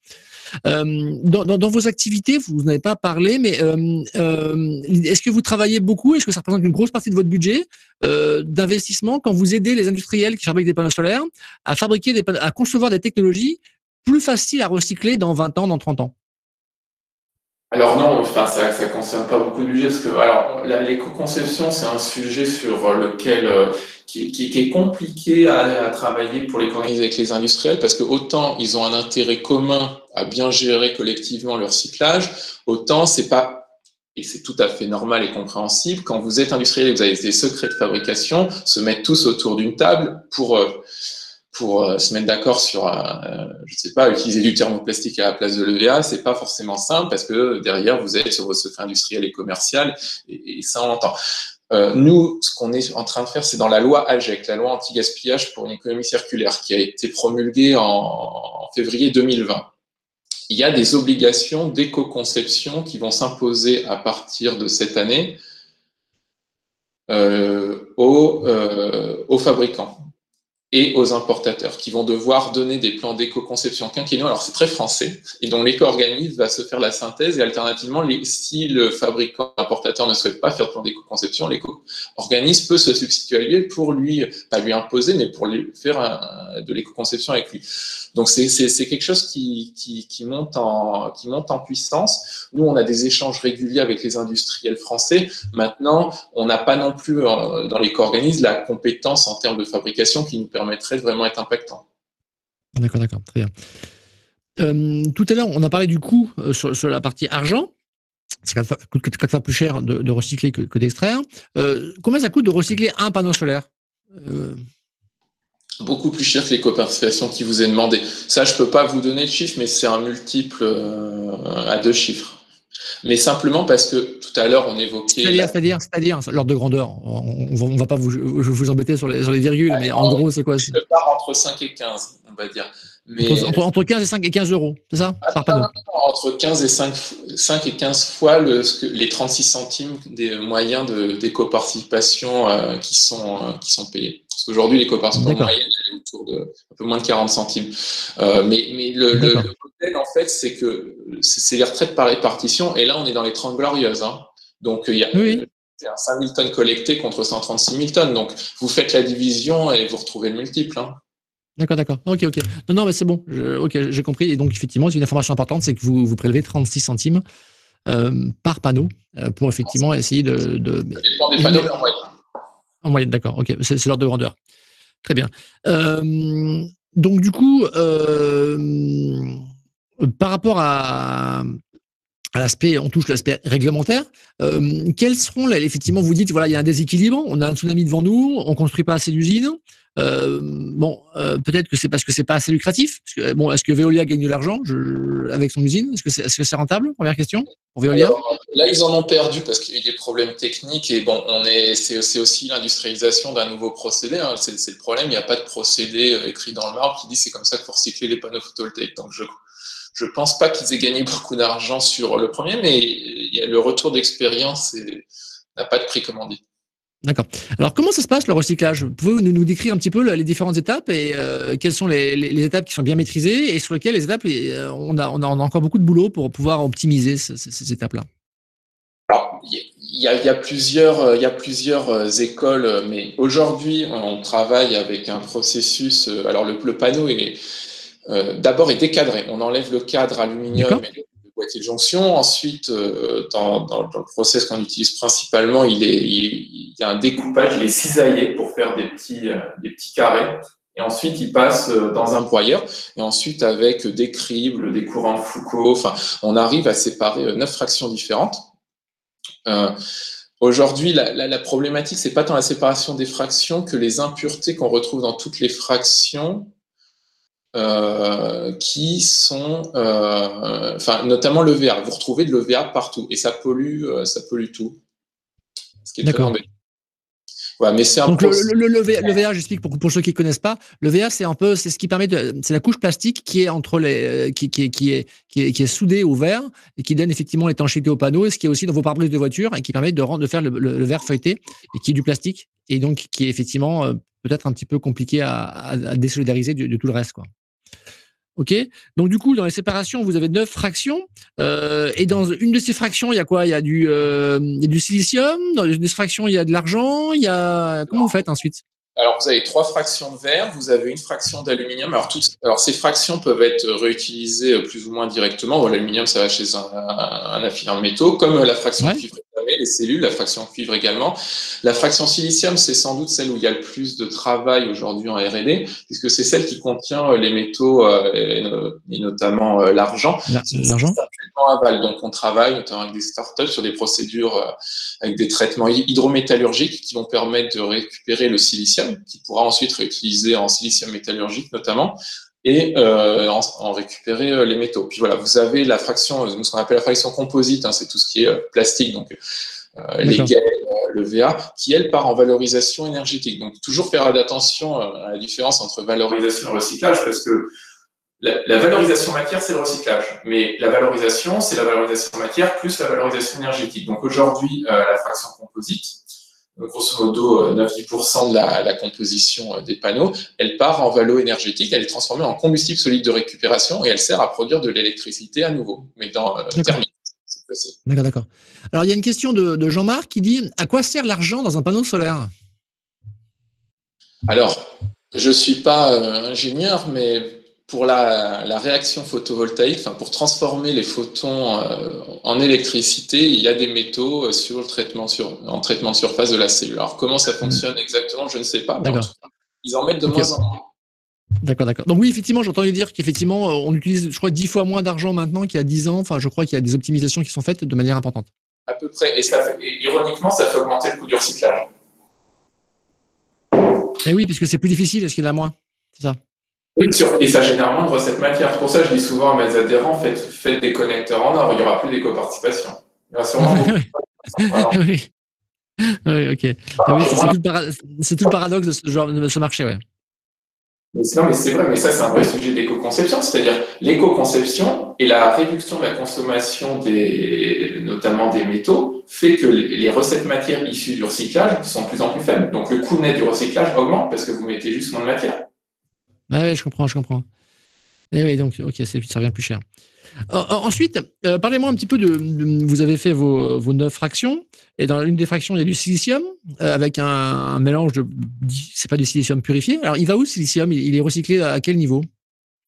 Euh, dans, dans, vos activités, vous n'avez pas parlé, mais euh, euh, est-ce que vous travaillez beaucoup? Est-ce que ça représente une grosse partie de votre budget euh, d'investissement quand vous aidez les industriels qui fabriquent des panneaux solaires à fabriquer des à concevoir des technologies plus faciles à recycler dans 20 ans, dans 30 ans? Alors non, enfin ça ne concerne pas beaucoup de budget parce que alors l'éco-conception c'est un sujet sur lequel euh, qui, qui, est compliqué à, à, travailler pour les organiser avec les industriels parce que autant ils ont un intérêt commun à bien gérer collectivement leur cyclage, autant c'est pas et c'est tout à fait normal et compréhensible quand vous êtes industriel et vous avez des secrets de fabrication, se mettre tous autour d'une table pour euh, pour euh, se mettre d'accord sur, euh, je sais pas, utiliser du thermoplastique à la place de l'EVA, c'est pas forcément simple parce que derrière vous êtes sur vos secrets industriels et commerciaux et, ça on l'entend. Nous, ce qu'on est en train de faire, c'est dans la loi AGEC, la loi anti-gaspillage pour une économie circulaire, qui a été promulguée en février 2020. Il y a des obligations d'éco-conception qui vont s'imposer à partir de cette année euh, aux, euh, aux fabricants et aux importateurs qui vont devoir donner des plans d'éco-conception quinquennaux. Alors c'est très français et donc l'éco-organisme va se faire la synthèse et alternativement, si le fabricant importateur ne souhaite pas faire de plan d'éco-conception, l'éco-organisme peut se substituer à lui pour lui, pas lui imposer, mais pour lui faire de l'éco-conception avec lui. Donc c'est quelque chose qui, monte en, puissance. Nous, on a des échanges réguliers avec les industriels français. Maintenant, on n'a pas non plus euh, dans l'éco-organisme la compétence en termes de fabrication qui nous permet permettrait de vraiment être impactant. D'accord, d'accord, très bien. Euh, tout à l'heure, on a parlé du coût euh, sur, la partie argent. Coûte quatre fois plus cher de, recycler que, d'extraire. Combien ça coûte de recycler un panneau solaire? Beaucoup plus cher que les coopérations qui vous est demandé. Ça, je ne peux pas vous donner le chiffre, mais c'est un multiple à deux chiffres mais simplement parce que tout à l'heure on évoquait. C'est-à-dire, c'est-à-dire, c'est-à-dire l'ordre de grandeur. On, ne va pas vous, vous embêter sur les, sur les virgules, mais en gros, c'est quoi Je pars entre 5 et 15, on va dire. Mais, entre, 15 et 5 et 15 euros, c'est ça? Ah, Entre 15 et 5, 5 et 15 fois le, les 36 centimes des moyens d'éco-participation euh, qui, sont, euh, qui sont payés. Parce qu'aujourd'hui, l'éco-participation moyenne est autour de un peu moins de 40 centimes. Euh, mais mais le, le, modèle, en fait, c'est que c'est les retraites par répartition. Et là, on est dans les 30 glorieuses. Hein. Donc, il y a. Oui. 5 000 tonnes collectées contre 136 000 tonnes. Donc, vous faites la division et vous retrouvez le multiple. Hein. D'accord, d'accord. Ok, ok. Non, non, mais c'est bon. ok, j'ai compris. Et donc, effectivement, c'est une information importante, c'est que vous, vous prélevez 36 centimes euh, par panneau euh, pour effectivement essayer de. de... Ça dépend des panneaux en moyenne. En moyenne, d'accord. Ok, c'est l'ordre de grandeur. Très bien. Euh, donc, du coup, par rapport à l'aspect, on touche l'aspect réglementaire. quels seront, là, effectivement, vous dites, voilà, il y a un déséquilibre, on a un tsunami devant nous, on construit pas assez d'usines. Euh, bon, euh, peut-être que c'est parce que c'est pas assez lucratif. bon, est-ce que Veolia gagne de l'argent avec son usine? Est-ce que c'est est -ce rentable? Première question pour Veolia. là, ils en ont perdu parce qu'il y a eu des problèmes techniques et bon, on est, c'est aussi l'industrialisation d'un nouveau procédé. Hein. C'est le problème. Il n'y a pas de procédé euh, écrit dans le marbre qui dit c'est comme ça qu'il faut recycler les panneaux photovoltaïques. Donc je je pense pas qu'ils aient gagné beaucoup d'argent sur le premier, mais le retour d'expérience n'a pas de prix, comme on dit. D'accord. Alors, comment ça se passe le recyclage? Vous pouvez nous, décrire un petit peu les différentes étapes et euh, quelles sont les, étapes qui sont bien maîtrisées et sur lesquelles les étapes, euh, on, a, on, a, encore beaucoup de boulot pour pouvoir optimiser ces, étapes-là? Alors, il y a, plusieurs, il y a plusieurs euh, écoles, mais aujourd'hui, on travaille avec un processus. Alors, le, le panneau est d'abord est décadré. On enlève le cadre aluminium boîtier de jonction. Ensuite, euh, dans, le process qu'on utilise principalement, il, est, il, y a un découpage, il est cisaillé pour faire des petits, euh, des petits carrés. Et ensuite, il passe euh, dans un broyeur. Et ensuite, avec des cribles, des courants de Foucault, enfin, on arrive à séparer neuf fractions différentes. Aujourd'hui, la, la, la, problématique, c'est pas tant la séparation des fractions que les impuretés qu'on retrouve dans toutes les fractions euh, qui sont, euh, enfin, notamment l'EVA. Vous retrouvez de l'EVA partout et ça pollue, euh, ça pollue tout. D'accord. mais c'est Donc le, le, le, VA, j'explique pour, pour ceux qui ne connaissent pas, le VA c'est un peu c'est ce qui permet de c'est la couche plastique qui est entre les qui, qui, qui, est, qui est qui est soudée au verre et qui donne effectivement l'étanchéité au panneau et ce qui est aussi dans vos pare-brises de voiture et qui permet de rendre de faire le, le, verre feuilleté et qui est du plastique et donc qui est effectivement peut-être un petit peu compliqué à, à, désolidariser de, de, tout le reste quoi. Ok. Donc du coup, dans les séparations, vous avez neuf fractions. Euh, et dans une de ces fractions, il y a quoi? Il y a du, euh, il y a du silicium. Dans une de ces fractions, il y a de l'argent. Il y a comment vous faites ensuite? Alors, vous avez trois fractions de verre, vous avez une fraction d'aluminium. Alors, toutes, alors, ces fractions peuvent être réutilisées plus ou moins directement. L'aluminium, ça va chez un, un, de métaux, comme la fraction de cuivre les cellules, la fraction cuivre également. La fraction silicium, c'est sans doute celle où il y a le plus de travail aujourd'hui en R&D, puisque c'est celle qui contient les métaux euh, et, notamment euh, l'argent. L'argent Donc, on travaille notamment avec des startups sur des procédures euh, avec des traitements hydrométallurgiques qui vont permettre de récupérer le silicium qui pourra ensuite réutiliser en silicium métallurgique notamment, et euh, en, récupérer euh, les métaux. Puis voilà, vous avez la fraction, ce qu'on appelle la fraction composite, hein, c'est tout ce qui est euh, plastique, donc les le VA, qui elle part en valorisation énergétique. Donc toujours faire attention à la différence entre valorisation et recyclage, parce que la, la valorisation matière, c'est le recyclage, mais la valorisation, c'est la valorisation matière plus la valorisation énergétique. Donc aujourd'hui, la fraction composite, grosso modo 9-10% euh, de la, composition euh, des panneaux, elle part en valo énergétique, elle est transformée en combustible solide de récupération et elle sert à produire de l'électricité à nouveau, mais dans euh, thermique. D'accord, d'accord. Alors il y a une question de, Jean-Marc qui dit à quoi sert l'argent dans un panneau solaire? Alors, je ne suis pas ingénieur, mais pour la, réaction photovoltaïque, enfin pour transformer les photons euh, en électricité, il y a des métaux euh, sur le traitement sur, en traitement de surface de la cellule. Alors comment ça fonctionne exactement, je ne sais pas. ils en mettent de moins en moins. D'accord, d'accord. Donc oui, effectivement, j'entendais dire qu'effectivement, euh, on utilise, je crois, dix fois moins d'argent maintenant qu'il y a dix ans. Enfin, je crois qu'il y a des optimisations qui sont faites de manière importante. À peu près. Et, ça ironiquement, ça fait augmenter le coût du recyclage. Et eh oui, puisque c'est plus difficile, est-ce qu'il y en a moins? C'est ça? Et ça génère moins de recettes matières. C'est pour ça que je dis souvent à mes adhérents, faites, des connecteurs en or, il n'y aura plus d'éco-participation. Il y aura sûrement oui. oui, ok. Ah c'est tout, le paradoxe de ce, genre, de ce marché, ouais. Mais non, mais c'est vrai, mais ça, c'est un vrai sujet d'éco-conception, c'est-à-dire l'éco-conception et la réduction de la consommation des, notamment des métaux, fait que les recettes matières issues du recyclage sont de plus en plus faibles. Donc le coût net du recyclage augmente parce que vous mettez juste moins de matière. Oui, je comprends, je comprends. Et eh oui, donc, ok, ça revient plus cher. Ensuite, euh, parlez-moi un petit peu de, Vous avez fait vos, vos neuf fractions, et dans l'une des fractions, il y a du silicium euh, avec un, mélange de. C'est pas du silicium purifié. Alors, il va où le silicium? Il, est recyclé à quel niveau?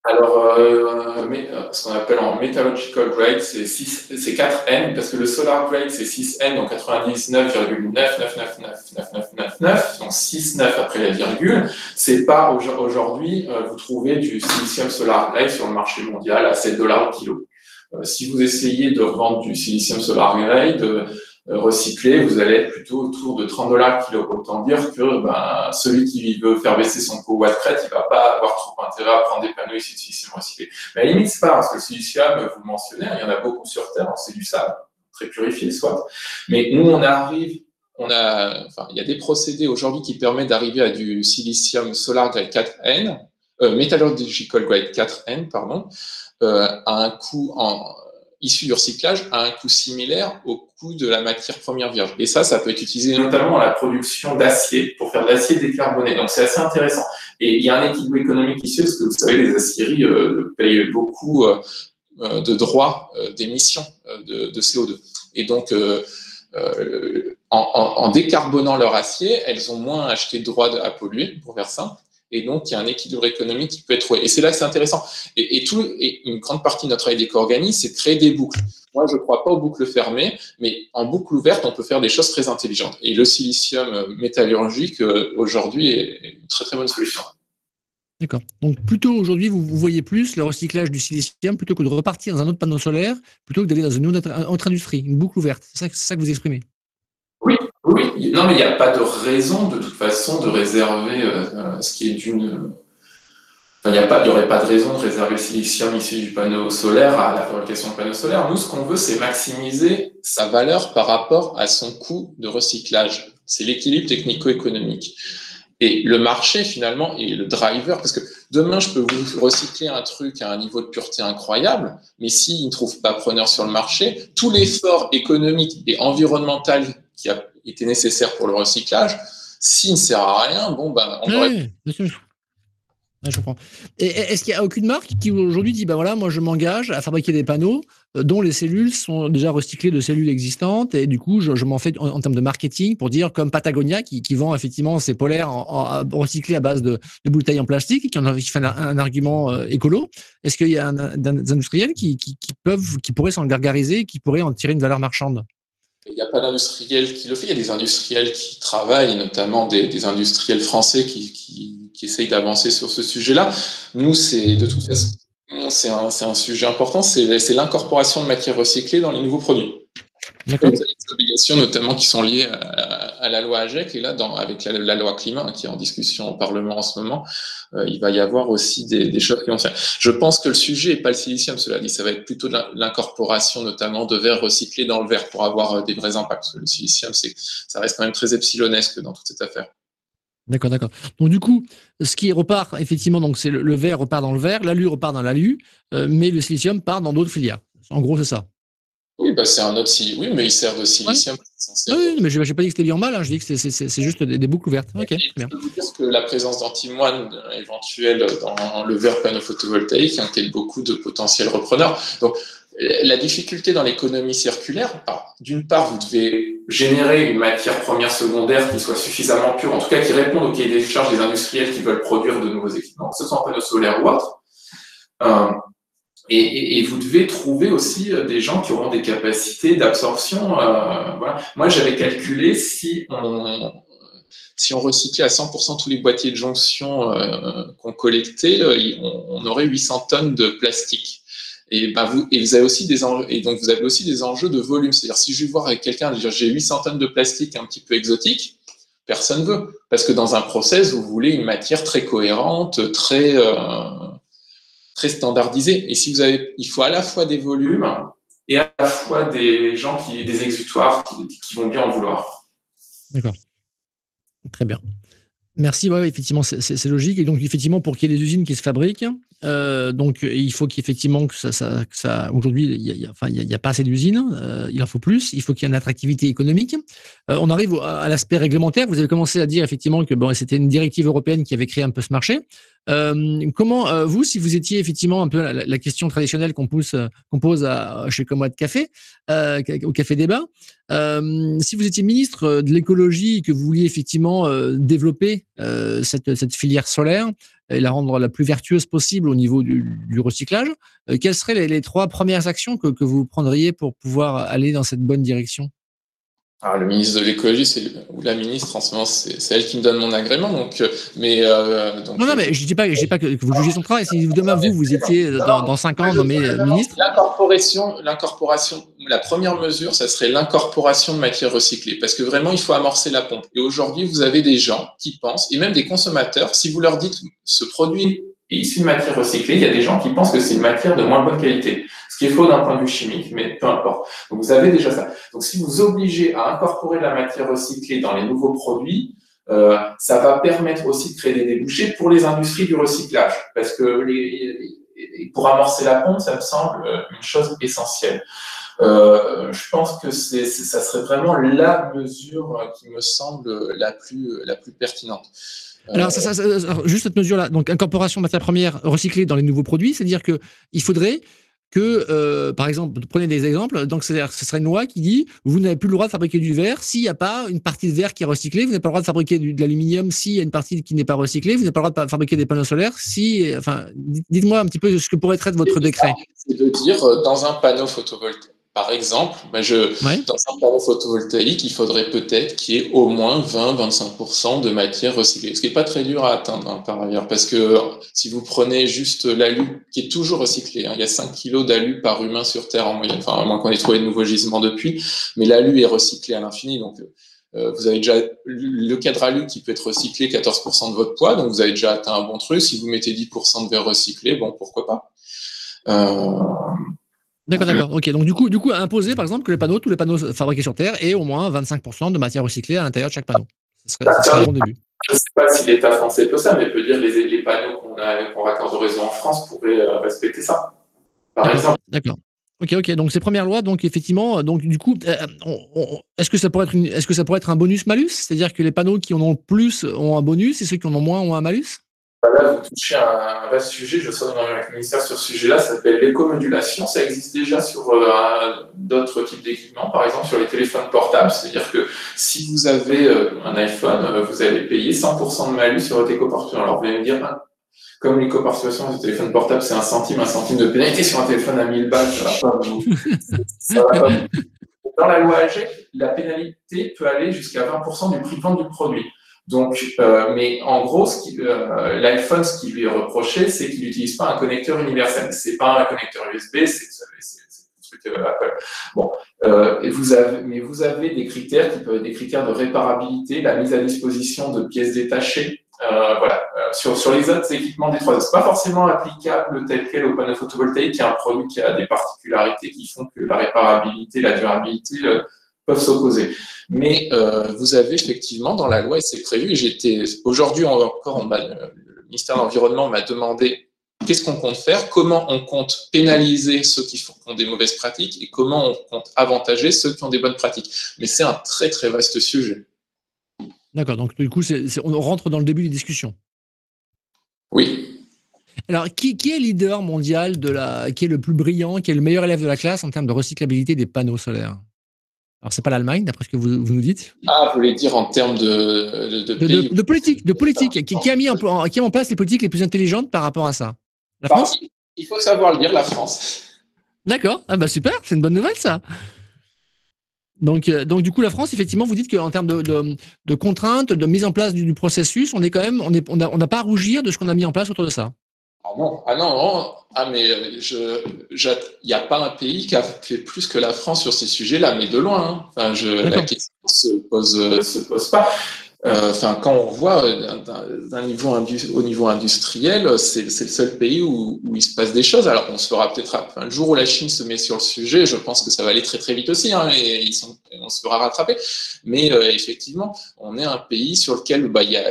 Alors, euh, ce qu'on appelle en metallurgical grade, c'est 4N, parce que le solar grade, c'est 6N, donc 99,9999999, donc 6,9 après la virgule. C'est pas aujourd'hui, euh, vous trouvez du silicium solar grade sur le marché mondial à 7 dollars le kilo. Euh, si vous essayez de vendre du silicium solar grade, recyclé, vous allez être plutôt autour de 30 dollars kilo. Autant dire que ben, celui qui veut faire baisser son coût watt crête, il va pas avoir trop intérêt à prendre des panneaux issus de silicium recyclé. Mais à la limite, c'est pas parce que le silicium, vous le mentionnez, il y en a beaucoup sur Terre, c'est du sable, très purifié, soit. Mais nous, on arrive on a, enfin, il y a des procédés aujourd'hui qui permettent d'arriver à du silicium solar grade 4N, euh, metallurgical grade 4N, pardon, euh, à un coût en, issu du recyclage à un coût similaire au coût de la matière première vierge. Et ça, ça peut être utilisé notamment dans la production d'acier pour faire de l'acier décarboné. Donc, c'est assez intéressant. Et il y a un équilibre économique ici, parce que vous savez, les aciéries euh, payent beaucoup euh, euh, de droits d'émission de, CO2. Et donc, en, en, décarbonant leur acier, elles ont moins acheté de droits à polluer, pour faire simple. Et donc, il y a un équilibre économique qui peut être trouvé. Et c'est là que c'est intéressant. Et, et une grande partie de notre travail d'éco-organisme, c'est de créer des boucles. Moi, je ne crois pas aux boucles fermées, mais en boucle ouverte, on peut faire des choses très intelligentes. Et le silicium métallurgique, euh, aujourd'hui, est une très, très bonne solution. D'accord. Donc, plutôt aujourd'hui, vous, voyez plus le recyclage du silicium plutôt que de repartir dans un autre panneau solaire, plutôt que d'aller dans une autre, industrie, une boucle ouverte. C'est ça que vous exprimez? Oui, non, mais il n'y a pas de raison de toute façon de réserver euh, ce qui est d'une. il n'y aurait pas de raison de réserver le silicium issu du panneau solaire à la fabrication de panneaux solaires. Nous, ce qu'on veut, c'est maximiser sa valeur par rapport à son coût de recyclage. C'est l'équilibre technico-économique. Et le marché, finalement, est le driver, parce que demain, je peux vous recycler un truc à un niveau de pureté incroyable, mais s'il ne trouve pas preneur sur le marché, tout l'effort économique et environnemental qui a été nécessaire pour le recyclage, s'il ne sert à rien, bon, ben, on aurait je comprends. Et est-ce qu'il n'y a aucune marque qui aujourd'hui dit bah voilà, moi je m'engage à fabriquer des panneaux euh, dont les cellules sont déjà recyclées de cellules existantes et du coup je, m'en fais en, termes de marketing pour dire comme Patagonia qui, vend effectivement ses polaires en, recyclés à base de, bouteilles en plastique qui en a fait un, argument euh, écolo. Est-ce qu'il y a des industriels qui, peuvent, qui pourraient s'en gargariser, qui pourraient en tirer une valeur marchande? Il n'y a pas d'industriels qui le fait. Il y a des industriels qui travaillent, notamment des, industriels français qui, qui, qui essayent d'avancer sur ce sujet-là. Nous, c'est de toute façon, c'est un, un, sujet important, c'est l'incorporation de matières recyclées dans les nouveaux produits. Vous avez des obligations notamment qui sont liées à, la loi AGEC et là, avec la, loi climat qui est en discussion au Parlement en ce moment, euh, il va y avoir aussi des, choses qui vont faire. Je pense que le sujet n'est pas le silicium, cela dit, ça va être plutôt l'incorporation notamment de verre recyclé dans le verre pour avoir euh, des vrais impacts. Le silicium, ça reste quand même très epsilonesque dans toute cette affaire. D'accord, d'accord. Donc du coup, ce qui repart effectivement, donc c'est le, verre repart dans le verre, l'alu repart dans l'alu, euh, mais le silicium part dans d'autres filières. En gros, c'est ça. Oui, bah c'est un autre silicium. Oui, mais il sert de silicium. Oui, mais je n'ai pas dit que c'était bien mal, hein. je dis que c'est juste des, boucles ouvertes. Ok, bien. Je dire que la présence d'antimoine éventuelle dans le verre panneau photovoltaïque inquiète beaucoup de potentiels repreneurs. Donc, la difficulté dans l'économie circulaire, d'une part, vous devez générer une matière première secondaire qui soit suffisamment pure, en tout cas qui réponde au cahier des charges des industriels qui veulent produire de nouveaux équipements, que ce soit en panneaux solaires ou autres. Euh, et, vous devez trouver aussi euh, des gens qui auront des capacités d'absorption. Euh. Moi, j'avais calculé si on, recyclait à 100% tous les boîtiers de jonction qu'on collectait, on, aurait 800 tonnes de plastique. Et, vous, et vous avez aussi des donc vous avez aussi des enjeux de volume. C'est-à-dire, si je vais voir avec quelqu'un, dire j'ai 800 tonnes de plastique un petit peu exotique, personne veut. Parce que dans un process, vous voulez une matière très cohérente, très, euh, très standardisée. Et si vous avez, il faut à la fois des volumes et à la fois des gens qui, des exutoires qui, qui vont bien en vouloir. D'accord. Très bien. Merci, ouais, effectivement, c'est logique. Et donc, effectivement, pour qu'il y ait des usines qui se fabriquent, euh, donc il faut qu'effectivement que ça, ça, ça aujourd'hui, il n'y a, pas assez d'usines, euh, il en faut plus, il faut qu'il y ait une attractivité économique. Euh, on arrive à, l'aspect réglementaire. Vous avez commencé à dire effectivement que bon, c'était une directive européenne qui avait créé un peu ce marché. Comment vous, si vous étiez effectivement un peu la, question traditionnelle qu'on pousse, qu'on pose à, chez Comode Café, au Café Débat, si vous étiez ministre de l'écologie et que vous vouliez effectivement développer cette filière solaire, et la rendre la plus vertueuse possible au niveau du, recyclage. Euh, quelles seraient les, trois premières actions que vous prendriez pour pouvoir aller dans cette bonne direction? Ah, le ministre de l'écologie, c'est ou la ministre en ce moment, c'est elle qui me donne mon agrément. Donc, euh, mais euh, donc, non, non, mais je dis pas, je dis pas que, vous jugez son travail. Si demain vous, vous étiez dans, dans cinq ans nommé ministre. L'incorporation, l'incorporation, la première mesure, ça serait l'incorporation de matières recyclées, parce que vraiment, il faut amorcer la pompe. Et aujourd'hui, vous avez des gens qui pensent, et même des consommateurs, si vous leur dites ce produit est issu de matière recyclée, il y a des gens qui pensent que c'est une matière de moins bonne qualité. Ce qui est faux d'un point de vue chimique, mais peu importe. Donc vous avez déjà ça. Donc si vous obligez à incorporer de la matière recyclée dans les nouveaux produits, euh, ça va permettre aussi de créer des débouchés pour les industries du recyclage. Parce que les, pour amorcer la pompe, ça me semble euh, une chose essentielle. Euh, je pense que c'est, ça serait vraiment la mesure qui me semble la plus, la plus pertinente. Alors, ça, ça, juste cette mesure-là, donc incorporation de matière première recyclée dans les nouveaux produits, c'est-à-dire qu'il faudrait que, euh, par exemple, prenez des exemples, donc ce serait une loi qui dit vous n'avez plus le droit de fabriquer du verre s'il n'y a pas une partie de verre qui est recyclée, vous n'avez pas le droit de fabriquer de l'aluminium s'il y a une partie qui n'est pas recyclée, vous n'avez pas le droit de fabriquer des panneaux solaires si, enfin, dites-moi un petit peu ce que pourrait être votre décret. C'est de dire euh, dans un panneau photovoltaïque par exemple, ben je, dans un panneau photovoltaïque, il faudrait peut-être qu'il y ait au moins 20-25% de matière recyclée, ce qui n'est pas très dur à atteindre hein, par ailleurs, parce que si vous prenez juste l'alu, qui est toujours recyclé, hein, il y a 5 kilos d'alu par humain sur Terre en moyenne, enfin à moins qu'on ait trouvé de nouveaux gisements depuis, mais l'alu est recyclé à l'infini, donc euh, vous avez déjà le cadre alu qui peut être recyclé 14% de votre poids, donc vous avez déjà atteint un bon truc. Si vous mettez 10% de verre recyclé, bon, pourquoi pas? Euh, D'accord, d'accord. Ok. Donc du coup, du coup, imposer par exemple que les panneaux, tous les panneaux fabriqués sur Terre aient au moins 25% de matière recyclée à l'intérieur de chaque panneau. Ce serait, serait un bon début. Je ne sais pas si l'État français peut ça, mais peut dire les, les panneaux qu'on qu raccorde au réseau en France pourraient euh, respecter ça. Par exemple. D'accord. Ok, ok. Donc ces premières lois, donc effectivement, donc du coup, euh, est-ce que ça pourrait être, est-ce que ça pourrait être un bonus malus, c'est-à-dire que les panneaux qui en ont le plus ont un bonus et ceux qui en ont moins ont un malus? Là, vous touchez à un vaste sujet. Je serai dans le ministère sur ce sujet-là. Ça s'appelle l'écomodulation. Ça existe déjà sur euh, d'autres types d'équipements, par exemple sur les téléphones portables. C'est-à-dire que si vous avez euh, un iPhone, euh, vous allez payer 100% de malus sur votre éco-participation. Alors, vous allez me dire, ah, comme l'éco-participation du téléphone portable, c'est un centime, un centime de pénalité sur un téléphone à 1000 balles, ça va va pas Dans la loi AG, la pénalité peut aller jusqu'à 20% du prix de vente du produit. Donc, euh, mais en gros, euh, l'iPhone, ce qui lui est reproché, c'est qu'il n'utilise pas un connecteur universel. C'est pas un connecteur USB, c'est le truc euh, Apple. Bon, euh, et vous avez, mais vous avez des critères qui peuvent être des critères de réparabilité, la mise à disposition de pièces détachées. Euh, voilà. Sur, sur les autres équipements des trois, c'est pas forcément applicable tel quel au panneau photovoltaïque, qui est un produit qui a des particularités qui font que la réparabilité, la durabilité peuvent s'opposer. Mais euh, vous avez effectivement dans la loi, et c'est prévu, et j'étais aujourd'hui encore, le ministère de l'Environnement m'a demandé qu'est-ce qu'on compte faire, comment on compte pénaliser ceux qui font des mauvaises pratiques et comment on compte avantager ceux qui ont des bonnes pratiques. Mais c'est un très très vaste sujet. D'accord, donc du coup, on rentre dans le début des discussions. Oui. Alors, qui, qui, est leader mondial de la, qui est le plus brillant, qui est le meilleur élève de la classe en termes de recyclabilité des panneaux solaires? Alors, c'est pas l'Allemagne, d'après ce que vous, nous dites Ah, vous voulez dire en termes de, de, de, politique, de politique. Qui, a mis en, qui a en place les politiques les plus intelligentes par rapport à ça? La France? Il faut savoir le dire, la France. D'accord. Ah bah super, c'est une bonne nouvelle ça. Donc, euh, donc du coup, la France, effectivement, vous dites qu'en termes de, contraintes, de mise en place du, processus, on est quand même, on n'a on pas à rougir de ce qu'on a mis en place autour de ça. Ah non, ah non, ah mais je, il n'y a pas un pays qui a fait plus que la France sur ces sujets-là, mais de loin. Hein. Enfin, je, la question se pose, se pose pas. Euh, enfin, quand on voit euh, d'un niveau au niveau industriel, c'est le seul pays où, où, il se passe des choses. Alors, on se fera peut-être, enfin, le jour où la Chine se met sur le sujet, je pense que ça va aller très très vite aussi, hein, et ils sont, on se fera rattraper. Mais euh, effectivement, on est un pays sur lequel bah, y a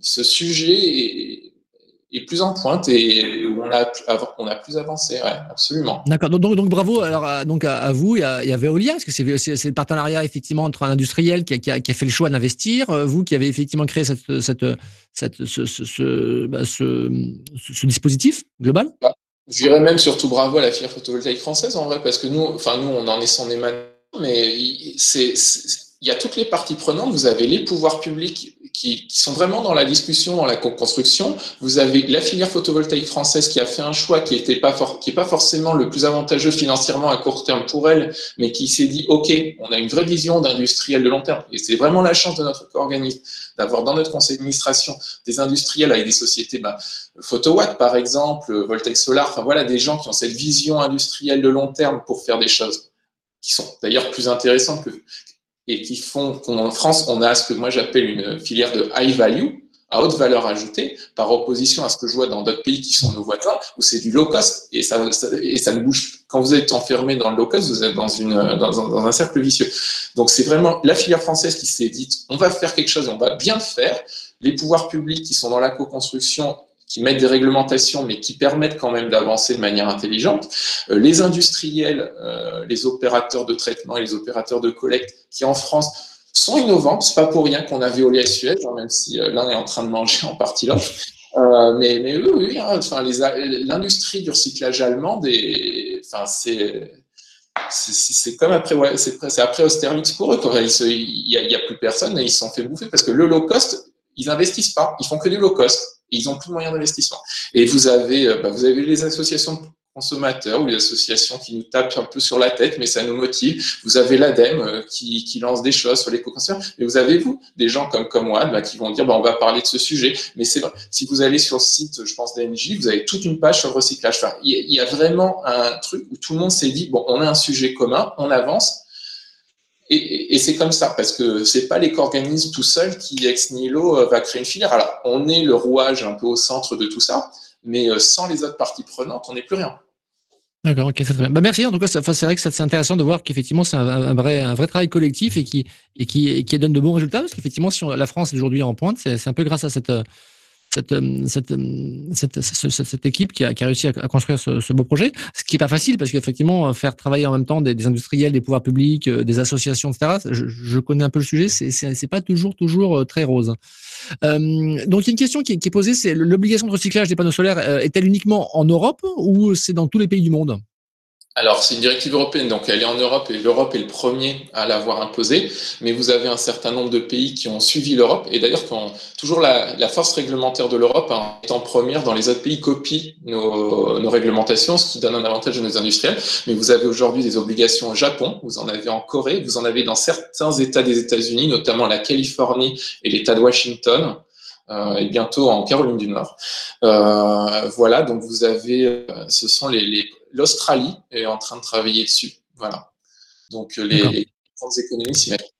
ce sujet. Et, est plus en pointe et où on a, on a plus avancé, ouais, absolument. D'accord, donc, donc, bravo alors, à, donc à, vous et à, Veolia, parce que c'est le partenariat effectivement entre un industriel qui a, qui a, qui a fait le choix d'investir, euh, vous qui avez effectivement créé cette, cette, cette ce, ce, ce, bah, ce, dispositif global? Bah, Je dirais même surtout bravo à la filière photovoltaïque française en vrai, parce que nous, enfin nous on en est son émanation, mais c'est il y a toutes les parties prenantes. Vous avez les pouvoirs publics qui, sont vraiment dans la discussion, dans la co-construction. Vous avez la filière photovoltaïque française qui a fait un choix qui était pas for qui pas forcément le plus avantageux financièrement à court terme pour elle, mais qui s'est dit OK, on a une vraie vision d'industriel de long terme. Et c'est vraiment la chance de notre organisme d'avoir dans notre conseil d'administration des industriels avec des sociétés, bah, Photowatt par exemple, Voltec Solar, enfin voilà des gens qui ont cette vision industrielle de long terme pour faire des choses qui sont d'ailleurs plus intéressantes que et qui font qu'en France, on a ce que moi j'appelle une filière de high value, à haute valeur ajoutée, par opposition à ce que je vois dans d'autres pays qui sont nos voisins, où c'est du low cost, et ça, et ça ne bouge. Quand vous êtes enfermé dans le low cost, vous êtes dans, un, cercle vicieux. Donc c'est vraiment la filière française qui s'est dit, on va faire quelque chose, on va bien faire. Les pouvoirs publics qui sont dans la co-construction qui mettent des réglementations, mais qui permettent quand même d'avancer de manière intelligente. Euh, les industriels, euh, les opérateurs de traitement et les opérateurs de collecte, qui en France sont innovants. C'est pas pour rien qu'on a Veolia et Suez, hein, même si euh, l'un est en train de manger en partie l'autre. mais, mais oui, oui hein, enfin, l'industrie du recyclage allemand, enfin, c'est comme après, ouais, c'est après Austerlitz pour eux. Il n'y a, plus personne et ils se sont fait bouffer parce que le low cost, ils investissent pas, ils font que du low cost ils n'ont plus de moyens d'investissement. Et vous avez, euh, bah, vous avez les associations de consommateurs ou les associations qui nous tapent un peu sur la tête, mais ça nous motive. Vous avez l'ADEME euh, qui, lance des choses sur l'éco-consommation. Et vous avez, vous, des gens comme, comme moi bah, qui vont dire bah, on va parler de ce sujet. Mais c'est vrai, si vous allez sur le site, je pense, d'Engie, vous avez toute une page sur le recyclage. Il y a vraiment un truc où tout le monde s'est dit bon, on a un sujet commun, on avance. Et, c'est comme ça, parce que c'est pas l'éco-organisme tout seul qui, ex nihilo, euh, va créer une filière. Alors, on est le rouage un peu au centre de tout ça, mais euh, sans les autres parties prenantes, on n'est plus rien. D'accord, ok, très bien. Bah, merci. En tout cas, c'est vrai que c'est intéressant de voir qu'effectivement, c'est un, vrai, un vrai travail collectif et qui, et qui, qui donne de bons résultats. Parce qu'effectivement, si la France est aujourd'hui en pointe, c'est un peu grâce à cette, cette, cette, cette, équipe qui a, réussi à, construire ce, beau projet. Ce qui est pas facile parce qu'effectivement, faire travailler en même temps des, industriels, des pouvoirs publics, euh, des associations, etc. Je, je connais un peu le sujet. C'est pas toujours, toujours euh, très rose. Euh, donc, il y a une question qui, qui est posée, c'est l'obligation de recyclage des panneaux solaires est-elle uniquement en Europe ou c'est dans tous les pays du monde? Alors, c'est une directive européenne, donc elle est en Europe et l'Europe est le premier à l'avoir imposée. Mais vous avez un certain nombre de pays qui ont suivi l'Europe et d'ailleurs, toujours la, la, force réglementaire de l'Europe en première dans les autres pays copient nos, nos, réglementations, ce qui donne un avantage à nos industriels. Mais vous avez aujourd'hui des obligations au Japon, vous en avez en Corée, vous en avez dans certains États des États-Unis, notamment la Californie et l'État de Washington. Euh, et bientôt en Caroline du Nord. Euh, voilà, donc vous avez, euh, ce sont les, les l'Australie est en train de travailler dessus. Voilà. Donc euh, les, les grandes économies s'y mettent.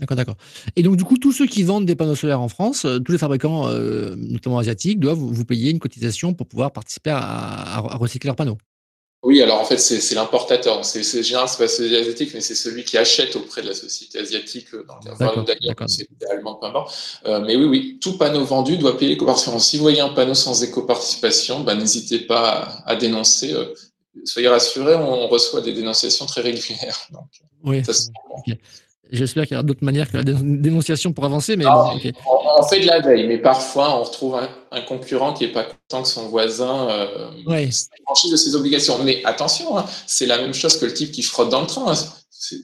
D'accord, d'accord. Et donc, du coup, tous ceux qui vendent des panneaux solaires en France, euh, tous les fabricants, euh, notamment asiatiques, doivent vous payer une cotisation pour pouvoir participer à, à, à recycler leurs panneaux. Oui, alors en fait, c'est l'importateur. C'est général, c'est pas celui asiatique, mais c'est celui qui achète auprès de la société asiatique. Dans d'ailleurs, c'est idéalement peu importe. Euh, mais oui, oui, tout panneau vendu doit payer l'éco-participation. Si vous voyez un panneau sans éco-participation, bah, n'hésitez pas à, à dénoncer. Euh, soyez rassurés, on reçoit des dénonciations très régulières. Donc, oui. J'espère qu'il y aura d'autres manières que la dénonciation pour avancer. Mais bon, okay. on, on, fait de la veille, mais parfois on retrouve un, un concurrent qui n'est pas content que son voisin euh, oui. franchisse de ses obligations. Mais attention, hein, c'est la même chose que le type qui frotte dans le train.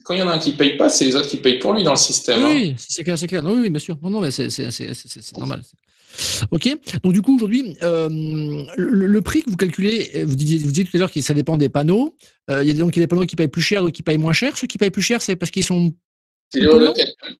Quand il y en a un qui ne paye pas, c'est les autres qui payent pour lui dans le système. Oui, hein. c'est clair, c'est clair. Non, oui, bien sûr. Non, non, mais c'est normal. Ok. Donc du coup aujourd'hui, euh, le, le, prix que vous calculez, vous disiez, vous disiez tout à l'heure que ça dépend des panneaux. Euh, il y a donc des panneaux qui payent plus cher, ou qui payent moins cher. Ceux qui payent plus cher, c'est parce qu'ils sont c'est le calcul.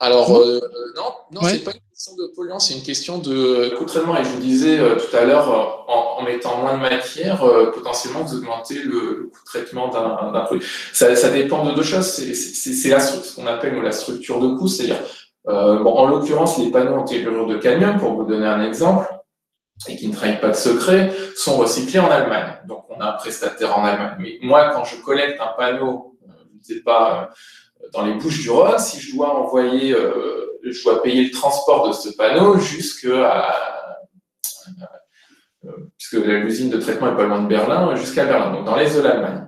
Alors, euh, non, non ouais. c'est pas une question de polluant, c'est une question de coût de traitement. Et je vous disais euh, tout à l'heure, euh, en, en, mettant moins de matière, euh, potentiellement, vous augmentez le, le coût de traitement d'un produit. Ça, ça, dépend de deux choses. C'est ce qu'on appelle la structure de coût, c'est-à-dire, euh, en l'occurrence, les panneaux tellurure de cadmium, pour vous donner un exemple, et qui ne trahissent pas de secret, sont recyclés en Allemagne. Donc, on a un prestataire en Allemagne. Mais moi, quand je collecte un panneau, je ne sais pas, dans les Bouches du Rhône, si je dois envoyer, euh, je dois payer le transport de ce panneau jusqu'à, euh, puisque l'usine de traitement est pas loin de Berlin, jusqu'à Berlin, donc dans l'est de l'Allemagne.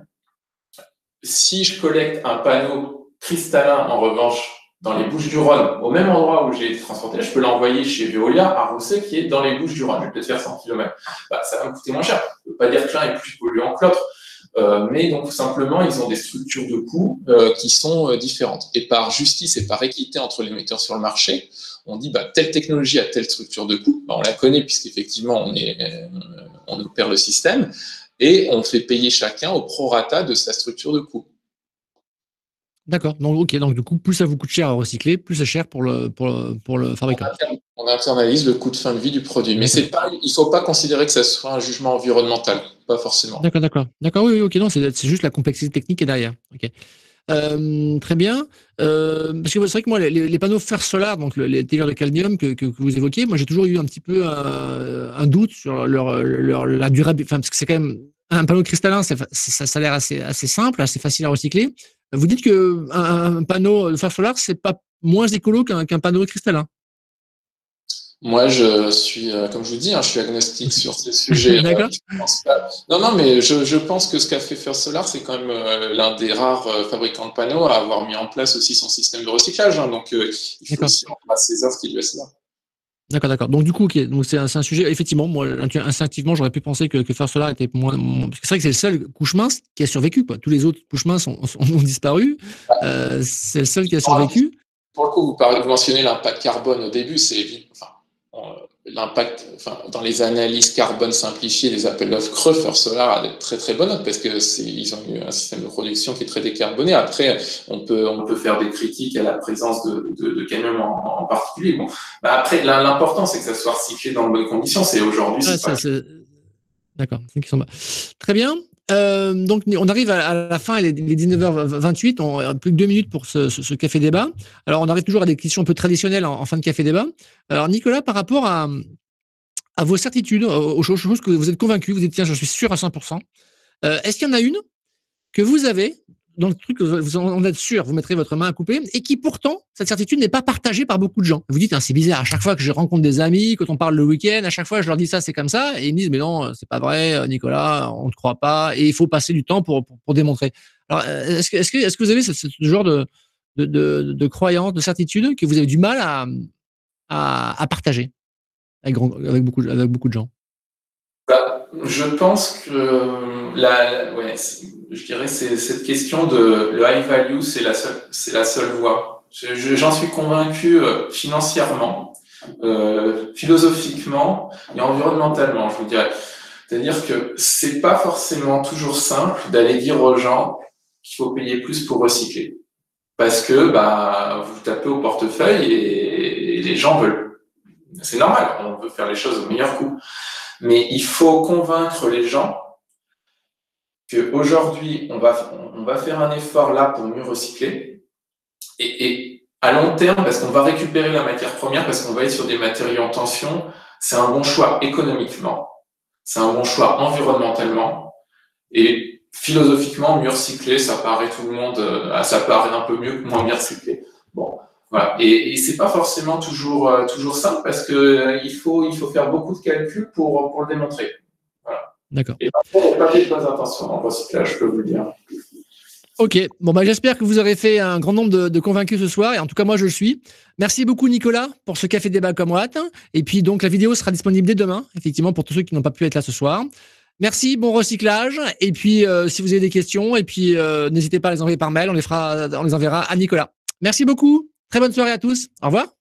Si je collecte un panneau cristallin, en revanche, dans les Bouches du Rhône, au même endroit où j'ai été transporté, je peux l'envoyer chez Veolia à Rousset, qui est dans les Bouches du Rhône. Je vais peut-être faire 100 km. Bah, ça va me coûter moins cher. Je ne veux pas dire que l'un est plus polluant que l'autre. Euh, mais donc simplement, ils ont des structures de coûts euh, qui sont euh, différentes. Et par justice et par équité entre les metteurs sur le marché, on dit bah, telle technologie a telle structure de coût, bah, on la connaît puisqu'effectivement on, on opère le système, et on fait payer chacun au prorata de sa structure de coût. D'accord. Donc, ok. Donc, du coup, plus ça vous coûte cher à recycler, plus c'est cher pour le, pour le, pour le fabricant. On internalise le coût de fin de vie du produit. Mais c'est pas, il ne faut pas considérer que ça soit un jugement environnemental. Pas forcément. D'accord, d'accord. D'accord, oui, oui, ok. Non, c'est juste la complexité technique qui est derrière. Ok. Euh, très bien. Euh, parce que c'est vrai que moi, les, les, panneaux fer solar, donc les télures de cadmium que, que, vous évoquiez, moi j'ai toujours eu un petit peu un, un doute sur leur, leur, la durabilité. Enfin, parce que c'est quand même un panneau cristallin, ça, ça a l'air assez, assez simple, assez facile à recycler. Vous dites que un, un panneau de fer solaire, c'est pas moins écolo qu'un qu panneau cristallin. Moi, je suis, euh, comme je vous dis, hein, je suis agnostique sur ces sujets. D'accord. non, non, mais je, je pense que ce qu'a fait First Solar, c'est quand même euh, l'un des rares euh, fabricants de panneaux à avoir mis en place aussi son système de recyclage. Hein, donc, euh, il faut aussi place ses offres qui lui là. D'accord, d'accord. Donc du coup, c'est un, sujet. Effectivement, moi, instinctivement, j'aurais pu penser que, First Solar était moins. C'est vrai que c'est le seul couche mince qui a survécu. Tous les autres couches minces ont, disparu. Euh, c'est le seul qui a survécu. Pour le coup, vous mentionnez l'impact carbone au début. C'est enfin, l'impact, enfin, dans les analyses carbone simplifiées des appels d'offres creux, First Solar a des très très bonnes notes parce que c'est, ils ont eu un système de production qui est très décarboné. Après, on peut, on peut faire des critiques à la présence de, de, de cadmium en, en, particulier. Bon, bah après, l'important c'est que ça soit recyclé dans de bonnes conditions. C'est aujourd'hui. Ah, ça, D'accord. Très bien. Euh, donc, on arrive à, la fin, il est 19h28, on a plus que deux minutes pour ce, café débat. Alors, on arrive toujours à des questions un peu traditionnelles en, fin de café débat. Alors, Nicolas, par rapport à, vos certitudes, aux choses que vous êtes convaincu, vous êtes, tiens, je suis sûr à 100%, Est-ce qu'il y en a une que vous avez dans le truc, vous en êtes sûr, vous mettrez votre main à couper, et qui pourtant, cette certitude n'est pas partagée par beaucoup de gens. Vous dites, hein, c'est bizarre, à chaque fois que je rencontre des amis, quand on parle le week-end, à chaque fois je leur dis ça, c'est comme ça, et ils me disent, mais non, c'est pas vrai, Nicolas, on ne croit pas, et il faut passer du temps pour, pour, démontrer. Alors, est-ce que, est-ce que, est-ce que vous avez ce, genre de, de, de, de croyance, de certitude que vous avez du mal à, à, partager avec, beaucoup, avec beaucoup de gens? Je pense que la, ouais, je dirais c'est cette question de le high value, c'est la seule, c'est la seule voie. J'en suis convaincu euh, financièrement, euh, philosophiquement et environnementalement, je vous dirais. C'est-à-dire que c'est pas forcément toujours simple d'aller dire aux gens qu'il faut payer plus pour recycler. Parce que bah, vous tapez au portefeuille et, les gens veulent. C'est normal, on veut faire les choses au meilleur coût. Mais il faut convaincre les gens qu'aujourd'hui, on va, on va faire un effort là pour mieux recycler. Et, et à long terme, parce qu'on va récupérer la matière première, parce qu'on va être sur des matériaux en tension, c'est un bon choix économiquement, c'est un bon choix environnementalement. Et philosophiquement, mieux recycler, ça paraît tout le monde, euh, ça paraît un peu mieux que moins bien recycler. Bon, voilà. Et, et c'est pas forcément toujours euh, toujours simple parce que euh, il faut il faut faire beaucoup de calculs pour pour le démontrer. D'accord. Et parfois, on n'a pas fait de attention en recyclage, je peux vous le dire. Ok, bon bah j'espère que vous aurez fait un grand nombre de, de, convaincus ce soir, et en tout cas moi je le suis. Merci beaucoup Nicolas pour ce café débat comme Watt. Et puis donc la vidéo sera disponible dès demain, effectivement pour tous ceux qui n'ont pas pu être là ce soir. Merci, bon recyclage. Et puis euh, si vous avez des questions, et puis euh, n'hésitez pas à les envoyer par mail, on les fera, on les enverra à Nicolas. Merci beaucoup, très bonne soirée à tous. Au revoir.